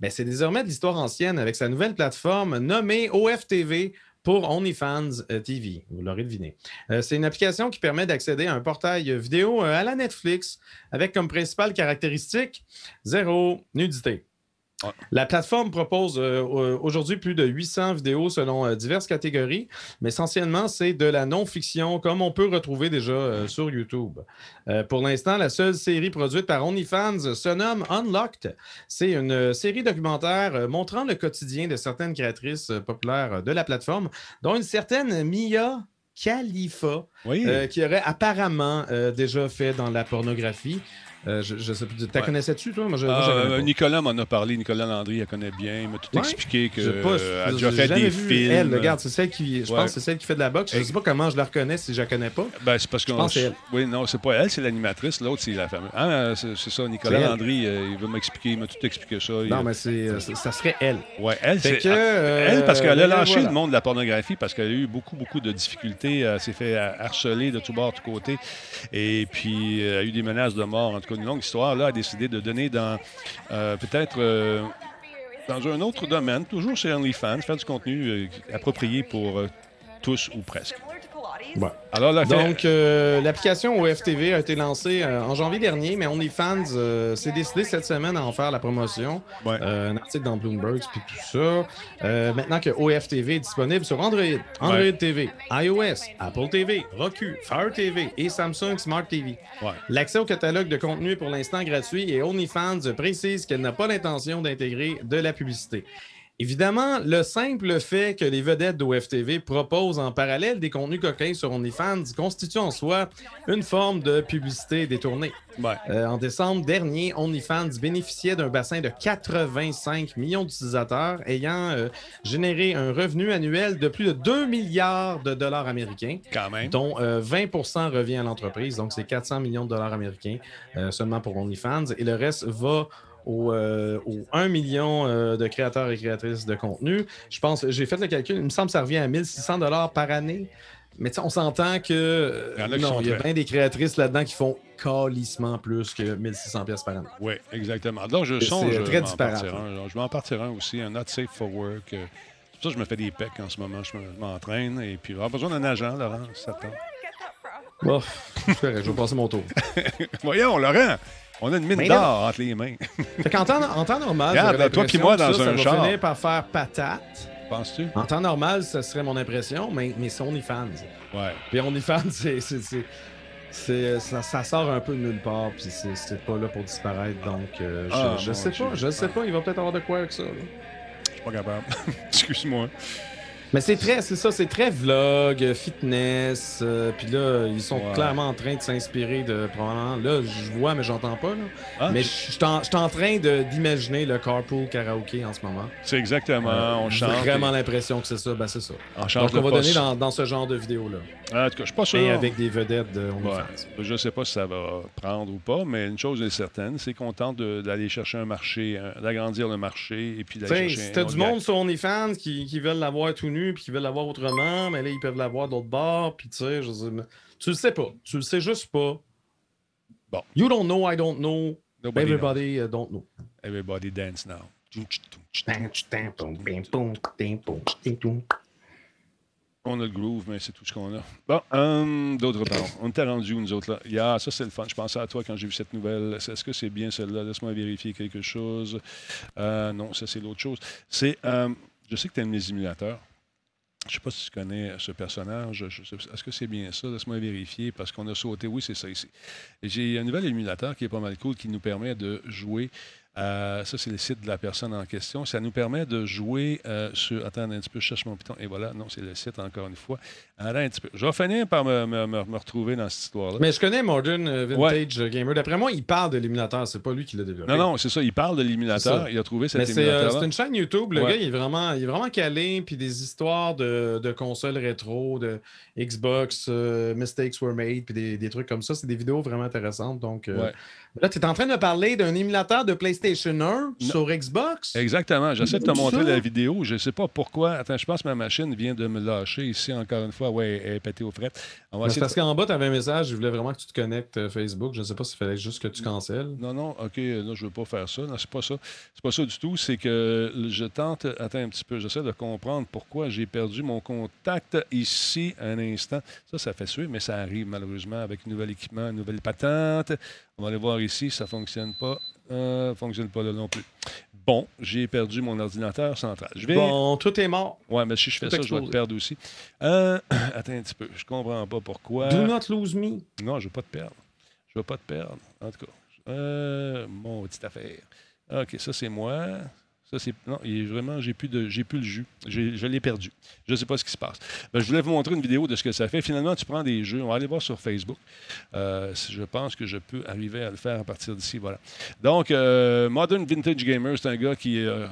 Ben, c'est désormais de l'histoire ancienne avec sa nouvelle plateforme nommée OFTV pour OnlyFans euh, TV. Vous l'aurez deviné. Euh, c'est une application qui permet d'accéder à un portail vidéo à la Netflix avec comme principale caractéristique zéro nudité. Ouais. La plateforme propose euh, aujourd'hui plus de 800 vidéos selon euh, diverses catégories, mais essentiellement, c'est de la non-fiction comme on peut retrouver déjà euh, sur YouTube. Pour l'instant, la seule série produite par OnlyFans se nomme Unlocked. C'est une série documentaire montrant le quotidien de certaines créatrices populaires de la plateforme, dont une certaine Mia Khalifa, Oui. qui aurait apparemment déjà fait dans la pornographie. Euh, je, je sais plus. T'as Ouais. connaissais-tu, toi? Moi, je, moi, je connais euh, pas. Nicolas m'en a parlé. Nicolas Landry, elle connaît bien. Il m'a tout Ouais. expliqué Je sais qu'elle pas, a déjà fait des vu films. Elle, regarde, c'est celle qui. Je Ouais. pense que c'est celle qui fait de la boxe. Je sais pas comment je la reconnais si je la connais pas. Ben, c'est parce que. Je que elle. Oui, non, c'est pas elle, c'est l'animatrice. L'autre, c'est la fameuse. Ah, c'est ça, Nicolas elle. Landry, euh, il va m'expliquer, il m'a tout expliqué ça. Il- Non, mais c'est, euh, ça serait elle. Ouais, elle, c'est. que, euh, Elle, parce qu'elle a lâché voilà. le monde de la pornographie, parce qu'elle a eu beaucoup, beaucoup de difficultés. Elle s'est fait euh, harceler de tous bords, de tous côtés. Et puis, euh, elle a eu des menaces de mort. En tout cas, une longue histoire. Là, a décidé de donner dans euh, peut-être euh, dans un autre domaine, toujours chez OnlyFans, faire du contenu euh, approprié pour tous ou presque. Ouais. Alors là, fait- Donc, euh, l'application OFTV a été lancée euh, en janvier dernier, mais OnlyFans euh, s'est décidé cette semaine à en faire la promotion. Ouais. Euh, un article dans Bloomberg, puis tout ça. Euh, maintenant que OFTV est disponible sur Android, Android Ouais. TV, iOS, Apple TV, Roku, Fire TV et Samsung Smart TV. Ouais. L'accès au catalogue de contenu est pour l'instant gratuit et OnlyFans précise qu'elle n'a pas l'intention d'intégrer de la publicité. Évidemment, le simple fait que les vedettes d'OFTV proposent en parallèle des contenus coquins sur OnlyFans constitue en soi une forme de publicité détournée. Ouais. Euh, en décembre dernier, OnlyFans bénéficiait d'un bassin de 85 millions d'utilisateurs ayant euh, généré un revenu annuel de plus de 2 milliards de dollars américains quand même. dont euh, 20% revient à l'entreprise. Donc, c'est 400 millions de dollars américains euh, seulement pour OnlyFans. Et le reste va au, euh, au 1 million euh, de créateurs et créatrices de contenu. Je pense, j'ai fait le calcul, il me semble que ça revient à 1600 dollars par année. Mais tu sais, on s'entend que Il y en a qui non, il y a bien des créatrices là-dedans qui font calissement plus que 1600 pièces par année. Oui, exactement. Donc, je C'est songe très m'en disparate, partir un. Je vais en partir un aussi, un Not Safe for Work. euh, C'est pour ça que je me fais des pecs en ce moment. Je me- je m'entraîne. Et puis, on va besoin d'un agent, Laurent, ça tente? Bon, je vais passer mon tour. Voyons, Laurent, on a une mine d'or entre les mains. Fait qu'en temps, en temps normal, Regarde, toi puis moi dans ça, un ça va char. finir par faire patate. Penses-tu? En temps normal, ça serait mon impression, mais, mais c'est OnlyFans. Ouais. Puis OnlyFans, c'est, c'est, c'est, c'est- ça, ça sort un peu de nulle part, puis c'est, pas là pour disparaître. Donc, euh, je, Ah, je sais Dieu. pas, je sais pas, il va peut-être avoir de quoi avec ça. là. Je suis pas capable. Excuse-moi. Mais c'est très, c'est ça, c'est très vlog, euh, fitness, euh, puis là, ils sont Ouais. clairement en train de s'inspirer de, probablement, là, je vois, mais j'entends pas, là. Ah, mais je suis en, je train de, d'imaginer le carpool karaoké en ce moment. C'est exactement. Euh, on j'ai chante. vraiment l'impression que c'est ça, ben c'est ça. On change Donc, on va poste. donner dans, dans ce genre de vidéo-là. En tout cas, je suis pas sûr. Et avec des vedettes de Ouais. OnlyFans. Je ne sais pas si ça va prendre ou pas, mais une chose est certaine, c'est qu'on tente de- d'aller chercher un marché, d'agrandir le marché et puis d'aller chercher si t'as du monde sur OnlyFans qui, qui veulent l'avoir tout nu puis qui veulent l'avoir autrement, mais là, ils peuvent l'avoir d'autre bord, puis tu sais, je sais, mais tu le sais pas. Tu le sais juste pas. Bon. You don't know, I don't know. Nobody Everybody uh, don't know. Everybody dance now. On a le groove, mais c'est tout ce qu'on a. Bon, hum, d'autres parents. On était rendus où, nous autres, là? Yeah, ça, c'est le fun. Je pensais à toi quand j'ai vu cette nouvelle. Est-ce que c'est bien celle-là? Laisse-moi vérifier quelque chose. Euh, non, ça, c'est l'autre chose. C'est... euh, je sais que tu aimes les émulateurs. Je ne sais pas si tu connais ce personnage. Est-ce que c'est bien ça? Laisse-moi vérifier parce qu'on a sauté. Oui, c'est ça ici. J'ai un nouvel émulateur qui est pas mal cool qui nous permet de jouer. Euh, ça, c'est le site de la personne en question. Ça nous permet de jouer euh, sur. Attends un petit peu, je cherche mon piton. Et voilà, non, c'est le site encore une fois. Attends un petit peu. Je vais finir par me, me- me- me retrouver dans cette histoire-là. Mais je connais Modern euh, Vintage Gamer. D'après moi, il parle de l'émulateur. C'est pas lui qui l'a développé. Non, non, c'est ça. Il parle de l'émulateur. Il a trouvé cet c'est euh, émulateur. c'est une chaîne YouTube. Le Ouais. gars, il est, vraiment, il est vraiment calé. Puis des histoires de, de consoles rétro, de Xbox, euh, Mistakes Were Made, puis des, des trucs comme ça. C'est des vidéos vraiment intéressantes. Donc, euh, Ouais. là, tu es en train de parler d'un émulateur de PlayStation 1 sur Xbox? Exactement. J'essaie de te montrer ça? la vidéo. Je ne sais pas pourquoi. Attends, je pense que ma machine vient de me lâcher ici encore une fois. Oui, elle est pétée aux frettes. On va essayer parce de- qu'en bas, tu avais un message. Je voulais vraiment que tu te connectes euh, Facebook. Je ne sais pas s'il fallait juste que tu cancelles. Non, non, OK, là, je ne veux pas faire ça. Non, c'est pas ça. C'est pas ça du tout. C'est que je tente. Attends un petit peu. J'essaie de comprendre pourquoi j'ai perdu mon contact ici un instant. Ça, ça fait suer, mais ça arrive malheureusement avec un nouvel équipement, une nouvelle patente. On va aller voir ici. Ça ne fonctionne pas. Euh, fonctionne pas là non plus. Bon, j'ai perdu mon ordinateur central. Je vais. Bon, tout est mort. Ouais, mais si je fais Tout ça, je vais te perdre aussi. Euh, attends un petit peu. Je comprends pas pourquoi. Do not lose me. Non, je ne veux pas te perdre. Je ne veux pas te perdre. En tout cas, euh, mon petite affaire. OK, ça, c'est moi. Non, vraiment, j'ai plus, de, j'ai plus le jus. Je l'ai perdu. Je ne sais pas ce qui se passe. Ben, je voulais vous montrer une vidéo de ce que ça fait. Finalement, tu prends des jeux. On va aller voir sur Facebook. Euh, je pense que je peux arriver à le faire à partir d'ici. Voilà. Donc, euh, Modern Vintage Gamer, c'est un gars qui euh,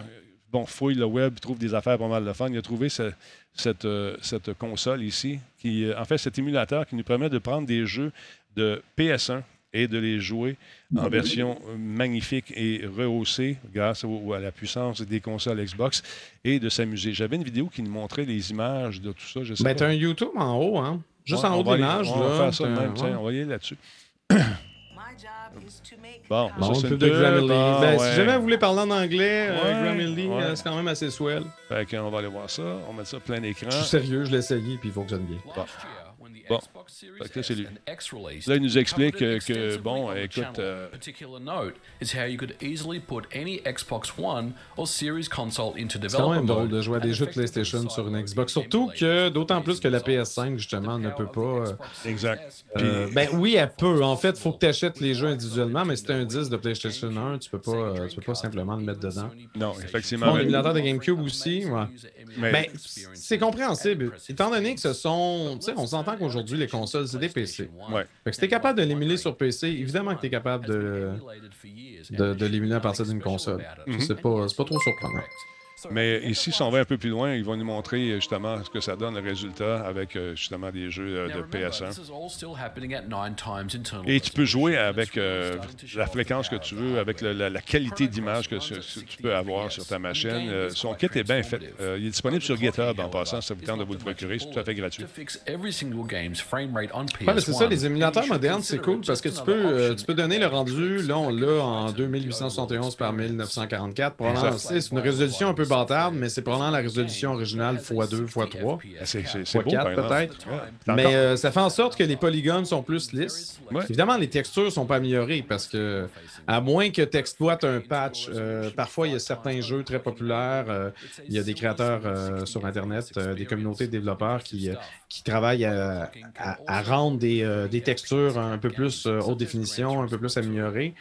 bon, fouille le web, trouve des affaires pas mal de fun. Il a trouvé ce- cette, cette console ici, qui, en fait, cet émulateur qui nous permet de prendre des jeux de PS1 et de les jouer en version euh, magnifique et rehaussée grâce au- à la puissance des consoles Xbox et de s'amuser. J'avais une vidéo qui nous montrait les images de tout ça. Je sais Ben, t'as un YouTube en haut, hein? Juste Ouais, en haut de l'image. On va faire ça même. tiens, ouais. on va y aller là-dessus. Bon, Bon, ça, c'est de. Grammarly. Ah, Ben, ouais. Si jamais vous voulez parler en anglais, euh, Grammarly, ouais. euh, c'est quand même assez swell. Fait qu'on va aller voir ça. On met ça plein écran. Je suis sérieux, je l'ai essayé, puis il fonctionne bien. Bon. Bon. Fait que là, c'est lui. Là, il nous explique que, que, bon, écoute, euh, C'est quand même drôle de jouer à des and jeux de PlayStation sur une Xbox. Surtout que, d'autant plus que la using the PS5, justement, ne peut pas. euh, Exact. Euh, ben oui, elle peut. En fait, il faut que tu achètes les jeux individuellement, mais si tu un 10 de PlayStation 1, tu peux pas, euh, tu peux pas simplement le mettre dedans. Non, effectivement. Bon, l'émulateur de GameCube aussi, ouais. Mais- Ben, c'est compréhensible. Étant donné que ce sont. Tu sais, on s'entend qu'aujourd'hui, les consoles, c'est des PC. Ouais. Fait que si t'es capable de l'émuler sur PC, évidemment que t'es capable de, de, de l'émuler à partir d'une console. Mhm. C'est pas, pas trop surprenant. Mais ici, si on va un peu plus loin, ils vont nous montrer euh, justement ce que ça donne le résultat avec euh, justement des jeux euh, de PS1. Et tu peux jouer avec euh, la fréquence que tu veux, avec le- la, la qualité d'image que tu peux avoir sur ta machine. Euh, son kit est bien fait. Euh, il est disponible sur GitHub en passant, si ça vous tente de vous le procurer. C'est tout à fait gratuit. Ouais, mais c'est ça, les émulateurs modernes, c'est cool parce que tu peux, euh, tu peux donner le rendu, là, on l'a en 2871 par 1944. Probablement, c'est une résolution un peu bâtarde, mais c'est probablement la résolution originale x2, x3. C'est beau, peut-être. Mais euh, ça fait en sorte que les polygones sont plus lisses. Ouais. Évidemment, les textures sont pas améliorées parce que, à moins que tu exploites un patch, euh, parfois il y a certains jeux très populaires. euh, il y a des créateurs euh, sur Internet, euh, des communautés de développeurs qui, euh, qui travaillent à, à- à rendre des, euh, des textures un peu plus euh, haute définition, un peu plus améliorées.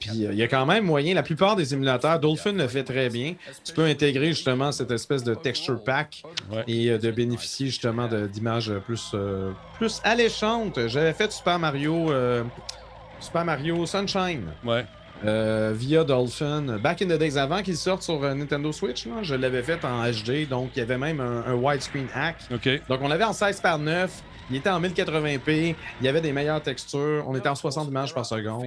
Puis euh, il y a quand même moyen, la plupart des émulateurs, Dolphin le fait très bien. Tu peux intégrer justement cette espèce de texture pack Ouais. et euh, de bénéficier justement d'images plus, euh, plus alléchantes. J'avais fait Super Mario, euh, Super Mario Sunshine Ouais. euh, via Dolphin. Back in the days avant qu'il sorte sur euh, Nintendo Switch, là, je l'avais fait en HD, donc il y avait même un, un widescreen hack. OK. Donc on l'avait en 16 par 9 Il était en 1080p, il y avait des meilleures textures, on était en 60 images par seconde.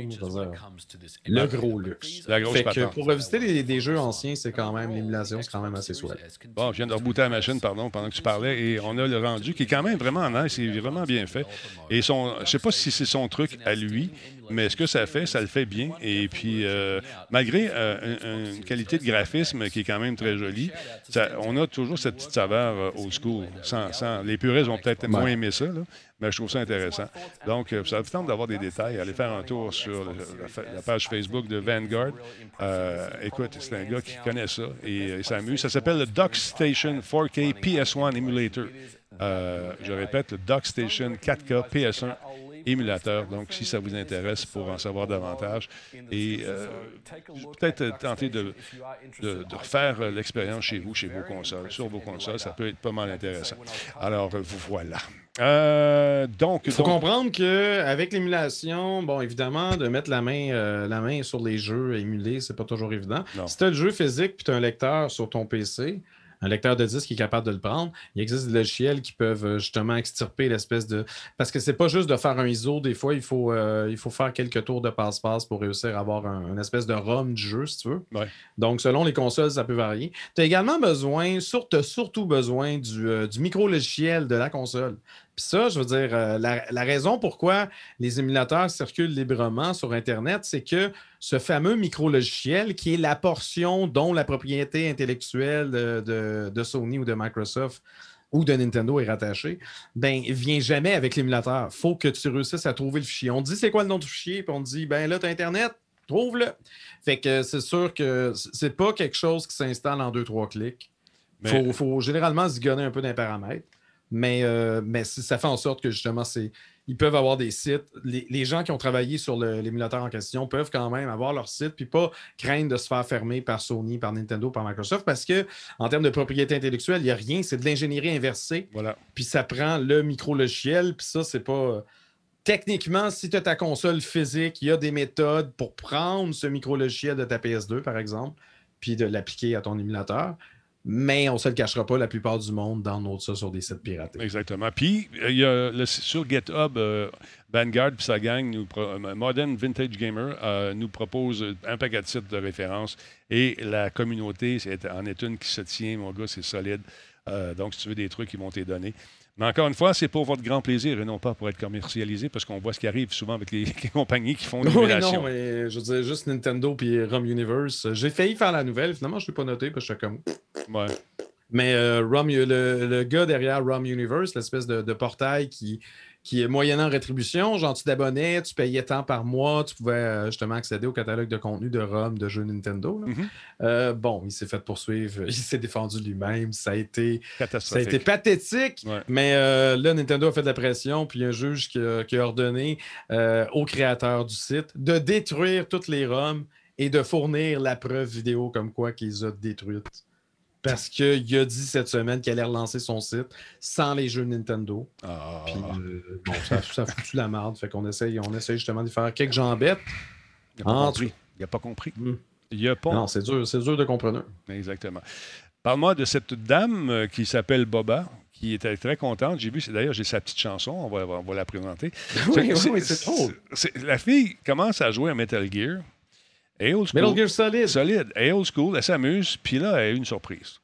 Le gros luxe. La grosse Fait que pour revisiter des, des jeux anciens, c'est quand même, l'émulation, c'est quand même assez souhait. Bon, je viens de rebooter la machine, pardon, pendant que tu parlais, et on a le rendu qui est quand même vraiment nice, c'est vraiment bien fait. Et son, je sais pas si c'est son truc à lui, mais ce que ça fait, ça le fait bien. Et puis, euh, malgré euh, un- une qualité de graphisme qui est quand même très jolie, ça- on a toujours cette petite saveur euh, old school. Sans, sans- les puristes vont peut-être moins aimer ça, mais je trouve ça intéressant. Donc, euh, ça vous tente d'avoir des détails, allez faire un tour sur la, page Facebook de Vanguard. Euh, écoute, c'est un gars qui connaît ça et euh, il s'amuse. Ça s'appelle le Dock Station 4K PS1 Emulator. Je répète, le Dock Station 4K PS1 émulateur. Donc, si ça vous intéresse pour en savoir davantage, et peut-être tenter de, refaire l'expérience chez vous, chez vos consoles, sur vos consoles, ça peut être pas mal intéressant. Alors, vous voilà. Euh, donc, Il faut donc- comprendre qu'avec l'émulation, bon, évidemment, de mettre la main, euh, la main sur les jeux émulés, c'est pas toujours évident. Non. Si tu as le jeu physique puis tu as un lecteur sur ton PC, un lecteur de disque qui est capable de le prendre, il existe des logiciels qui peuvent euh, justement extirper l'espèce de. Parce que c'est pas juste de faire un ISO, des fois, il faut, euh, il faut faire quelques tours de passe-passe pour réussir à avoir un, une espèce de ROM du jeu, si tu veux. Ouais. Donc, selon les consoles, ça peut varier. Tu as également besoin, sur, t'as surtout besoin du, euh, du micro-logiciel de la console. Puis ça, je veux dire, euh, la, la raison pourquoi les émulateurs circulent librement sur Internet, c'est que ce fameux micro-logiciel, qui est la portion dont la propriété intellectuelle de, de- de Sony ou de Microsoft ou de Nintendo est rattachée, ben, vient jamais avec l'émulateur. faut que tu réussisses à trouver le fichier. On te dit c'est quoi le nom du fichier, puis on te dit, ben là, tu as Internet, trouve-le. Fait que c'est sûr que c'est pas quelque chose qui s'installe en deux, trois clics. Il Mais- faut, faut généralement zigonner un peu d'un paramètre. Mais, euh, mais ça fait en sorte que justement, c'est. Ils peuvent avoir des sites. Les, les gens qui ont travaillé sur l'émulateur en question peuvent quand même avoir leur site puis pas craindre de se faire fermer par Sony, par Nintendo, par Microsoft parce que en termes de propriété intellectuelle, il n'y a rien. C'est de l'ingénierie inversée. Voilà. Puis ça prend le micro-logiciel. Puis ça, c'est pas. Techniquement, si tu as ta console physique, il y a des méthodes pour prendre ce micro-logiciel de ta PS2, par exemple, puis de l'appliquer à ton émulateur. Mais on ne se le cachera pas, la plupart du monde download ça sur des sites piratés. Exactement. Puis, euh, il y a le- sur GitHub, euh, Vanguard et sa gang, euh, Modern Vintage Gamer, nous propose un paquet de sites de référence. Et la communauté en est une qui se tient, mon gars, c'est solide. Donc, si tu veux des trucs, ils vont t'y donner. Mais encore une fois, c'est pour votre grand plaisir et non pas pour être commercialisé, parce qu'on voit ce qui arrive souvent avec les, les compagnies qui font Oui, l'émulation. non, mais je dire, juste Nintendo puis ROM Universe. J'ai failli faire la nouvelle, finalement, je ne l'ai pas noté parce que j'étais comme. Ouais. Mais euh, ROM, le, le gars derrière ROM Universe, l'espèce de, de portail qui, qui est moyennant rétribution, genre tu t'abonnais, tu payais tant par mois, tu pouvais euh, justement accéder au catalogue de contenu de ROM de jeux Nintendo. là. Mhm. Euh, bon, il s'est fait poursuivre, il s'est défendu lui-même, ça a été, ça a été pathétique, Ouais. mais euh, là, Nintendo a fait de la pression, puis il y a un juge qui a, qui a ordonné euh, au créateur du site de détruire toutes les ROM et de fournir la preuve vidéo comme quoi qu'il les a détruites. Parce qu'il a dit cette semaine qu'il allait relancer son site sans les jeux Nintendo. Ah. Puis, euh, bon, ça, ça foutu la merde. Fait qu'on essaye, on essaye justement de faire quelques jambettes. Il n'a pas compris. Il n'a pas compris. Hmm. Il a pas. Non, c'est dur, c'est dur de comprendre. Exactement. Parle-moi de cette dame euh, qui s'appelle Boba, qui était très contente. J'ai vu, d'ailleurs, j'ai sa petite chanson, on va, on va la présenter. Oui, oui, oui, c'est c'est- La fille commence à jouer à Metal Gear. Est old school. Metal Gear Solid. Solide. Elle est old school, elle s'amuse, puis là, elle a eu une surprise.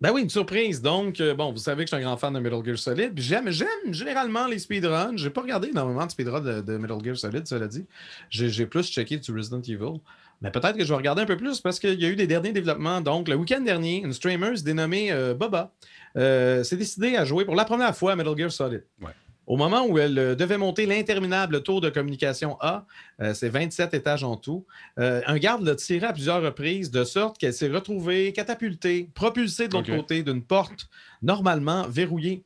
Ben oui, une surprise. Donc, euh, bon, vous savez que je suis un grand fan de Metal Gear Solid. Puis J'aime, j'aime généralement les speedruns. J'ai pas regardé énormément de speedruns de, de Metal Gear Solid, cela dit. J'ai, j'ai plus checké du Resident Evil. Mais peut-être que je vais regarder un peu plus parce qu'il y a eu des derniers développements. Donc, le week-end dernier, une streamer dénommée euh, Boba euh, s'est décidée à jouer pour la première fois à Metal Gear Solid. Ouais. Au moment où elle euh, devait monter l'interminable tour de communication A, euh, c'est 27 étages en tout, euh, un garde l'a tiré à plusieurs reprises de sorte qu'elle s'est retrouvée catapultée, propulsée de l'autre côté d'une porte normalement verrouillée.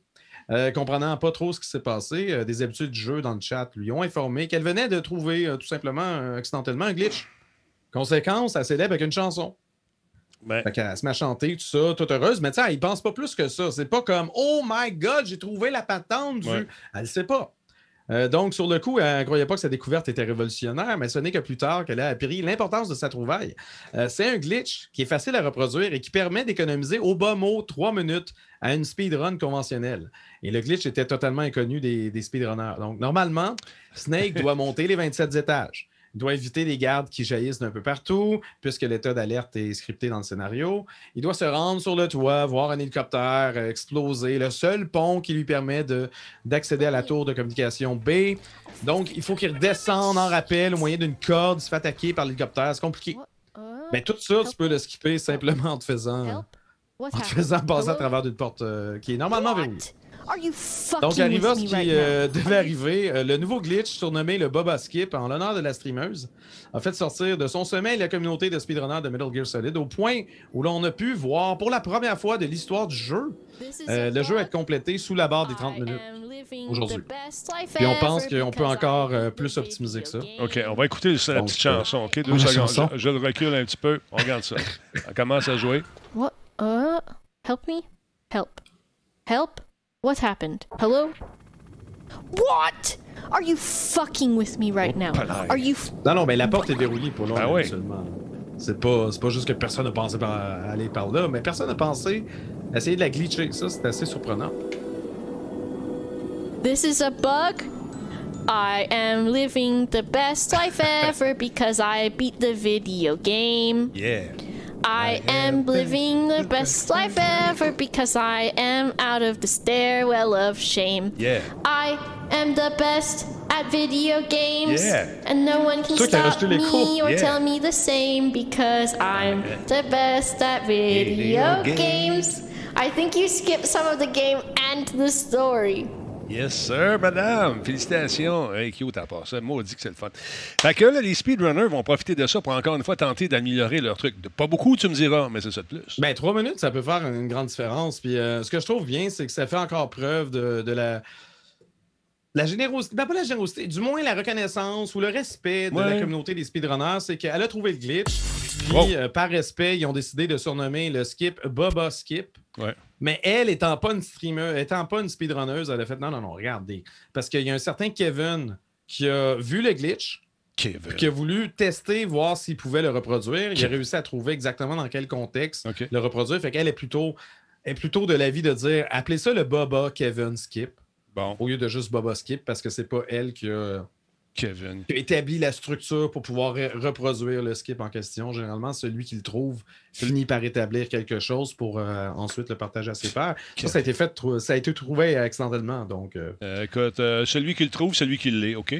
Euh, comprenant pas trop ce qui s'est passé, des habitudes du jeu dans le chat lui ont informé qu'elle venait de trouver tout simplement accidentellement un glitch. Conséquence, elle célèbre avec une chanson. Ben, Fait qu'elle se met à chanter, tout ça, toute heureuse, mais tu sais, il pense pas plus que ça. C'est pas comme Oh my God, j'ai trouvé la patente du. Ouais. Elle sait pas. Euh, donc, sur le coup, elle ne croyait pas que sa découverte était révolutionnaire, mais ce n'est que plus tard qu'elle a appris l'importance de sa trouvaille. Euh, c'est un glitch qui est facile à reproduire et qui permet d'économiser au bas mot 3 minutes à une speedrun conventionnelle. Et le glitch était totalement inconnu des, des speedrunners. Donc, normalement, Snake doit monter les 27 étages. Il doit éviter les gardes qui jaillissent d'un peu partout, puisque l'état d'alerte est scripté dans le scénario. Il doit se rendre sur le toit, voir un hélicoptère euh, exploser, le seul pont qui lui permet de- d'accéder à la tour de communication B. Donc, il faut qu'il redescende en rappel au moyen d'une corde, il se fait attaquer par l'hélicoptère. C'est compliqué. Uh, Mais tout ça, tu peux le skipper simplement en te faisant, en te faisant passer à travers d'une porte euh, qui est normalement verrouillée. What? Are you fucking Donc, arriva ce qui right euh, devait arriver. Euh, le nouveau glitch, surnommé le Boba Skip, en l'honneur de la streameuse, a fait sortir de son sommeil la communauté de speedrunners de Metal Gear Solid au point où l'on a pu voir pour la première fois de l'histoire du jeu euh, a le jeu être complété sous la barre des 30 I minutes. aujourd'hui. Puis on pense qu'on peut encore, euh, plus optimiser que ça. OK, on va écouter la petite chanson. OK, deux secondes. Je, je le recule un petit peu. On regarde ça. On commence à jouer. What? Uh, help me? Help. Help? What happened? Hello? What? Are you fucking with me right now? palais. Are you f- Non, non, mais la porte est verrouillée pour Ah là, oui. seulement. C'est pas, c'est pas juste que personne n'a pensé par- aller par là, mais personne n'a pensé essayer de la glitcher. Ça, c'est assez surprenant. This is a bug? I am living the best life ever because I beat the video game. Yeah. I am living the best life ever because I am out of the stairwell of shame. Yeah. I am the best at video games. Yeah. And no one can stop les me or Yeah. tell me the same because I'm the best at Video video games. games. I think you skipped some of the game and the story. Yes, sir, madame. Félicitations. Hey, cute à part ça. Maudit que c'est le fun. Fait que là, les speedrunners vont profiter de ça pour encore une fois tenter d'améliorer leur truc. De- Pas beaucoup, tu me diras, mais c'est ça de plus. Ben, trois minutes, ça peut faire une grande différence. Puis euh, ce que je trouve bien, c'est que ça fait encore preuve de, de la. La générosité, ben pas la générosité, du moins la reconnaissance ou le respect de Ouais. la communauté des speedrunners, c'est qu'elle a trouvé le glitch, puis euh, par respect, ils ont décidé de surnommer le skip Boba Skip. Ouais. Mais elle, étant pas une streamer, étant pas une speedrunneuse, elle a fait non, non, non, regardez. Parce qu'il y a un certain Kevin qui a vu le glitch, Kevin. qui a voulu tester, voir s'il pouvait le reproduire. Il a réussi à trouver exactement dans quel contexte le reproduire. Fait qu'elle est plutôt, est plutôt de l'avis de dire appelez ça le Boba Kevin Skip Bon, au lieu de juste Boba Skip parce que c'est pas elle qui a, Kevin. qui a établi la structure pour pouvoir re- reproduire le skip en question. Généralement, celui qui le trouve finit par établir quelque chose pour euh, ensuite le partager à ses pairs. Ça, ça a été fait, ça a été trouvé accidentellement. Donc, euh, Euh, écoute, celui qui le trouve, celui qui l'est, OK?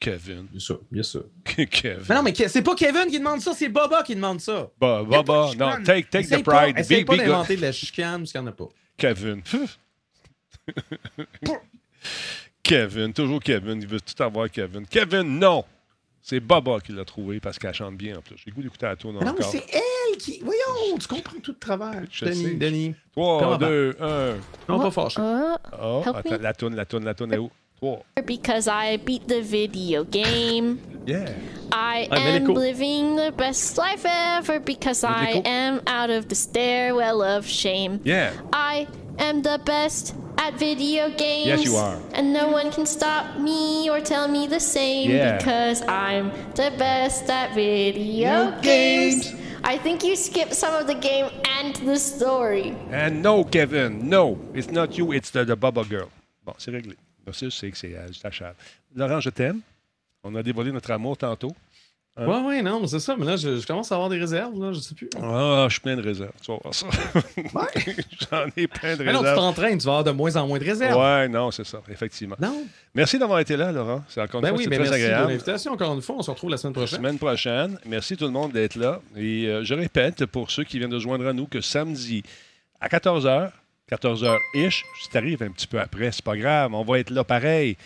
Kevin. bien sûr, bien sûr. Kevin. Mais non, mais c'est pas Kevin qui demande ça, c'est Boba qui demande ça. Bah, Y a pas de bah, non, take, the pride. essaye pas be d'inventer de la chicane parce qu'il n'y en a pas. Kevin. Kevin, toujours Kevin. Il veut tout avoir Kevin. Kevin, non! C'est Baba qui l'a trouvé parce qu'elle chante bien en plus. J'ai goût d'écouter la tourne Mais non, mais encore. c'est elle qui. Voyons, tu comprends tout de travers. Je Denis, sais. Denis. 3, Comment 2, 1. Non, pas fâché. Oh, attends, la tourne, la tourne, la tourne est où? 3. because I beat the video game. Yeah. I am l'écho. living the best life ever because I am out of the stairwell of shame. Yeah. I am the best at video games. Yes, you are. And no one can stop me or tell me the same Yeah. because I'm the best at video Video games. games. I think you skipped some of the game and the story. And no, Kevin, no. It's not you, it's the, the Baba Girl. Bon, c'est réglé. Merci, je sais que c'est euh, Achal. Laurent, je t'aime. On a dévoilé notre amour tantôt. Hein? Ouais, ouais, non, mais c'est ça. Mais là, je, je commence à avoir des réserves, là, je sais plus. Ah, je suis plein de réserves. Tu vas voir ça. J'en ai plein de Mais non, tu réserves. t'entraînes, tu vas avoir de moins en moins de réserves. Ouais, non, c'est ça, effectivement. Non? Merci d'avoir été là, Laurent. C'est encore une Ben fois, oui, ben très merci de agréable. l'invitation. Encore une fois, on se retrouve la semaine prochaine. Semaine prochaine. Merci tout le monde d'être là. Et euh, je répète, pour ceux qui viennent de se joindre à nous, que samedi à 14h, 14h-ish, si t'arrives un petit peu après, c'est pas grave, on va être là pareil.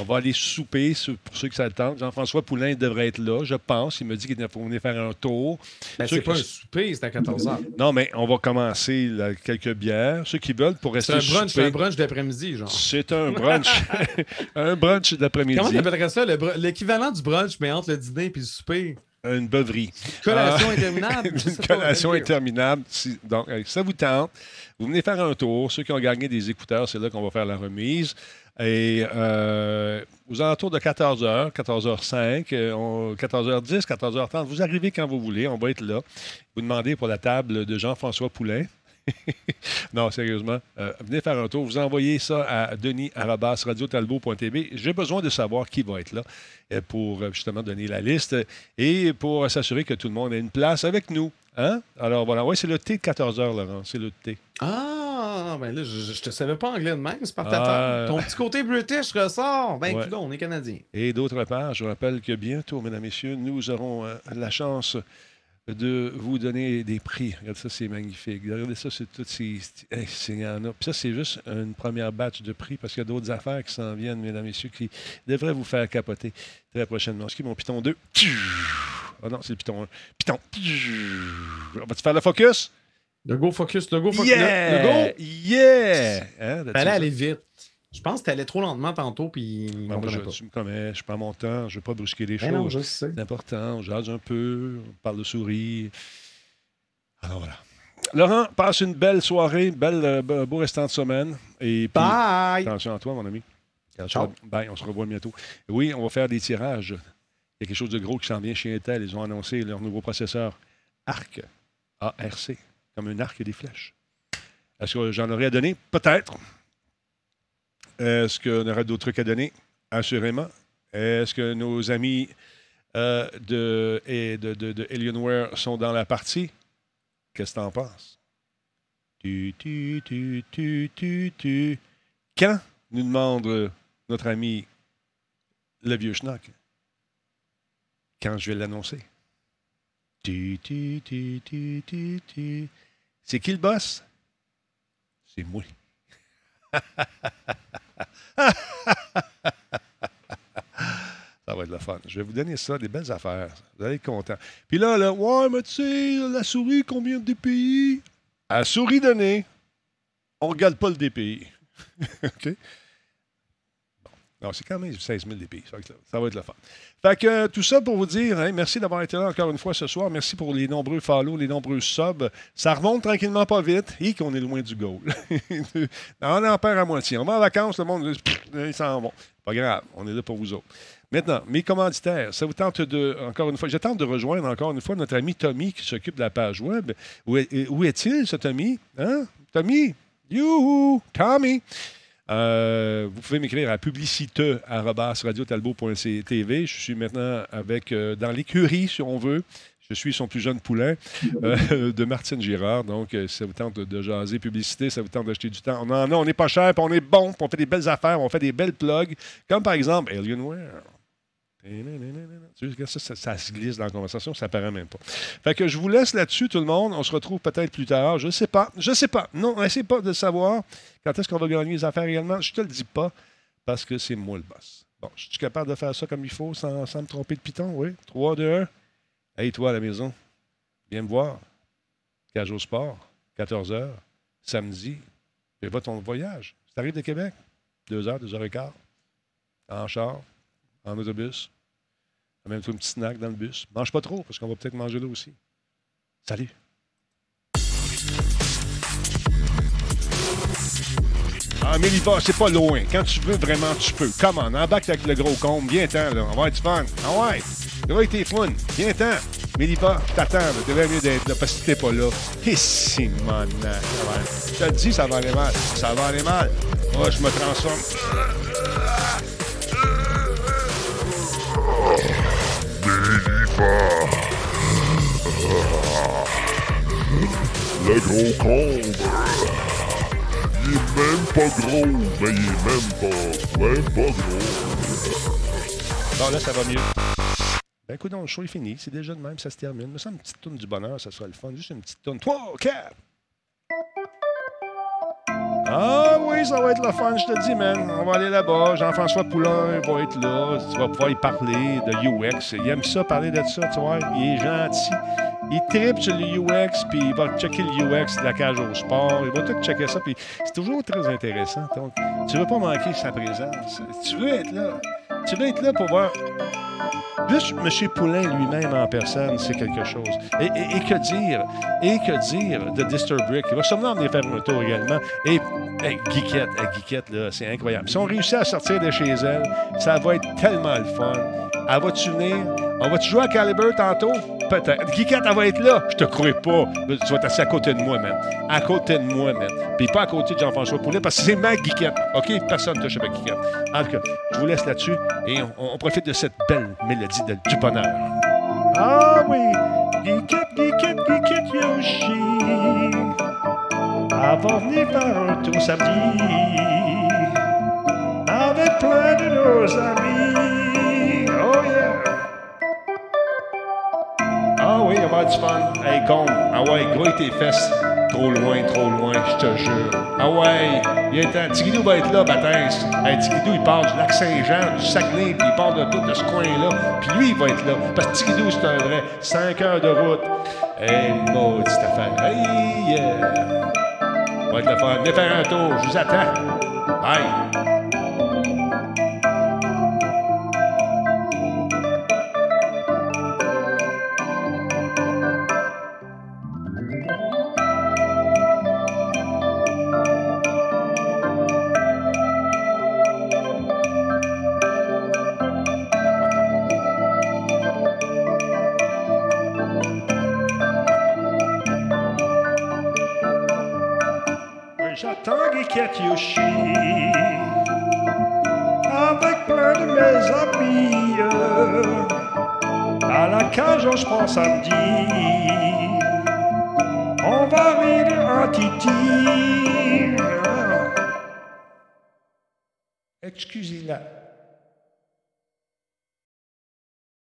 On va aller souper, pour ceux qui s'attendent. Jean-François Poulain devrait être là, je pense. Il me dit qu'il faut venir faire un tour. Ben, c'est pas un souper, c'est à 14h. Non, mais on va commencer là, quelques bières. Ceux qui veulent pour C'est rester un brunch, c'est un brunch d'après-midi, genre. C'est un brunch. un brunch d'après-midi. Comment t'appellerais ça? L'équivalent du brunch, mais entre le dîner et le souper? Une beuverie. Collation Ah. interminable. Une collation interminable. Si- donc, ça vous tente. Vous venez faire un tour. Ceux qui ont gagné des écouteurs, c'est là qu'on va faire la remise. Et euh, aux alentours de 14h, 14h05, euh, on- 14h10, 14h30, vous arrivez quand vous voulez, on va être là. Vous demandez pour la table de Jean-François Poulain. non, sérieusement, euh, venez faire un tour. Vous envoyez ça à denis.radiotalbot.tv. J'ai besoin de savoir qui va être là euh, pour euh, justement donner la liste et pour s'assurer que tout le monde ait une place avec nous. Hein? Alors voilà, oui, c'est le thé de 14h, Laurent. C'est le thé. Ah, ben là, je, je te savais pas anglais de même, c'est par ta table. Ton petit côté british ressort. Ben, Ouais. coudonc, on est Canadien. Et d'autre part, je rappelle que bientôt, mesdames, messieurs, nous aurons euh, la chance de vous donner des prix. Regardez ça, c'est magnifique. Regardez ça, c'est tout. C'est, c'est- hey, il y en a. Puis ça, c'est juste une première batch de prix parce qu'il y a d'autres affaires qui s'en viennent, mesdames, messieurs, qui devraient vous faire capoter très prochainement. Est-ce qu'ils mon Python 2? Ah non, c'est le Python 1. Python. On va-tu faire le focus? Le go focus, le go focus. Yeah! Le, le go! Yeah! Hein, Fallait aller vite. Je pense que t'allais trop lentement tantôt, puis Ben, moi, je, pas. tu me connais, je prends mon temps, je ne veux pas brusquer les Ben non, choses. je sais. C'est important, on jase un peu, on parle de souris. Alors voilà. Laurent, passe une belle soirée, belle, euh, be- beau restant de semaine. Et puis, Bye! attention à toi, mon ami. Ciao. Bye, on se revoit bientôt. Oui, on va faire des tirages. Il y a quelque chose de gros qui s'en vient chez Intel. Ils ont annoncé leur nouveau processeur ARC. ARC, comme un arc des flèches. Est-ce que j'en aurais à donner? Peut-être. Est-ce qu'on aurait d'autres trucs à donner? Assurément. Est-ce que nos amis euh, de, et de, de, de Alienware sont dans la partie? Qu'est-ce que t'en penses? Tu, tu, tu, tu, tu, tu. Quand nous demande euh, notre ami le vieux schnock? Quand je vais l'annoncer? Tu, tu, tu, tu, tu, tu. C'est qui le boss? C'est moi. Ça va être le fun. Je vais vous donner ça, des belles affaires. Vous allez être contents. Puis là, là, ouais, mais tu sais, la souris, combien de DPI? À souris donnée, on ne regarde pas le DPI. OK? Bon. Non, c'est quand même 16 000 DPI. Ça va être, le- fun. Fait que euh, tout ça pour vous dire, hein, merci d'avoir été là encore une fois ce soir. Merci pour les nombreux follow, les nombreux subs. Ça remonte tranquillement pas vite et qu'on est loin du goal. on en perd à moitié. On va en vacances, le monde, ils s'en vont. Pas grave, on est là pour vous autres. Maintenant, mes commanditaires, ça vous tente de, encore une fois, je tente de rejoindre encore une fois notre ami Tommy qui s'occupe de la page web. Où est-il, ce Tommy? Hein? Tommy? Youhou! Tommy! Euh, vous pouvez m'écrire à publicite.radiotalbo.tv. Je suis maintenant avec, euh, dans l'écurie, si on veut. Je suis son plus jeune poulain euh, de Martine Girard. Donc, si ça vous tente de, de jaser publicité, ça vous tente d'acheter du temps. On en a, on n'est pas cher, puis on est bon, puis on fait des belles affaires, on fait des belles plugs, comme par exemple Alienware. Ça, ça- ça se glisse dans la conversation, ça paraît même pas. Fait que je vous laisse là-dessus, tout le monde. On se retrouve peut-être plus tard. Je ne sais pas. Je ne sais pas. Non, essayez pas de savoir quand est-ce qu'on va gagner les affaires également. Je te le dis pas parce que c'est moi le boss. Bon, je suis capable de faire ça comme il faut sans, me tromper de piton, oui. 3, 2, 1. Hey, toi à la maison, viens me voir. Cage au sport, 14h, samedi. Fais pas ton voyage. Tu arrives de Québec, 2 heures, 2 heures et quart, en char, en autobus. Amène-toi un petit snack dans le bus. Mange pas trop, parce qu'on va peut-être manger là aussi. Salut! Ah, Méliva, c'est pas loin. Quand tu veux, vraiment, tu peux. Come on, embarque avec le gros combe. Viens-t'en, là. On va avoir du fun. Ah ouais. Ça va être fun. Viens-t'en. Méliva, je t'attends. là. Tu devrais mieux d'être là parce que t'es pas là. Et si, mon Je te dis, ça va aller mal. Ça va aller mal. Moi, je me transforme. Le gros combe. Il est même pas gros, mais il est même pas, même pas gros. Bon, là, ça va mieux. Ben, écoute, le show est fini. C'est déjà de même, ça se termine. Me semble une petite tourne du bonheur, ça serait le fun. Juste une petite tourne. 3, 4. Ah oui, ça va être le fun, je te dis, man. On va aller là-bas. Jean-François Poulain va être là. Tu vas pouvoir y parler de UX. Il aime ça, parler de ça, tu vois. Il est gentil. Il tripe sur le UX, puis il va checker le UX de la cage au sport. Il va tout checker ça, puis c'est toujours très intéressant. Donc, tu veux pas manquer sa présence. Tu veux être là. Tu veux être là pour voir Juste M. Poulain lui-même en personne, c'est quelque chose. Et, que dire? Et que dire de Disturbrick? Il va sûrement venir faire un tour également. Et hey, Geekette, c'est incroyable. Si on réussit à sortir de chez elle, ça va être tellement le fun. Elle va-tu venir? On va-tu jouer à Caliber tantôt? Peut-être. Geekette, elle va être là. Je te crois pas. Tu vas être assis à côté de moi, man. À côté de moi, man. Puis pas à côté de Jean-François Poulet, parce que c'est ma Geekette. OK? Personne ne touche avec Geekette. En tout cas, je vous laisse là-dessus et on, profite de cette belle mélodie de, du bonheur. Ah oui! Geekette, Geekette, Geekette Yoshi. Va venir faire un tour samedi. Avec plein de nos amis. Ah oui, on va avoir du fun. Hey, con, ah ouais, gros tes fesses. Trop loin, trop loin, je te jure. Ah ouais, il est temps. Tigidou va être là, Baptiste. Hey, Tigidou, il part du lac Saint-Jean, du Saguenay, puis il part de tout de ce coin-là. Puis lui, il va être là. Parce que Tigidou, c'est un vrai 5 heures de route. Hey, maudite affaire. Hey, yeah. Va être fun. Venez faire un tour, je vous attends. Bye. Avec plein de mes amis. À la cage, je pense samedi. On va rire en titi. Excusez-la.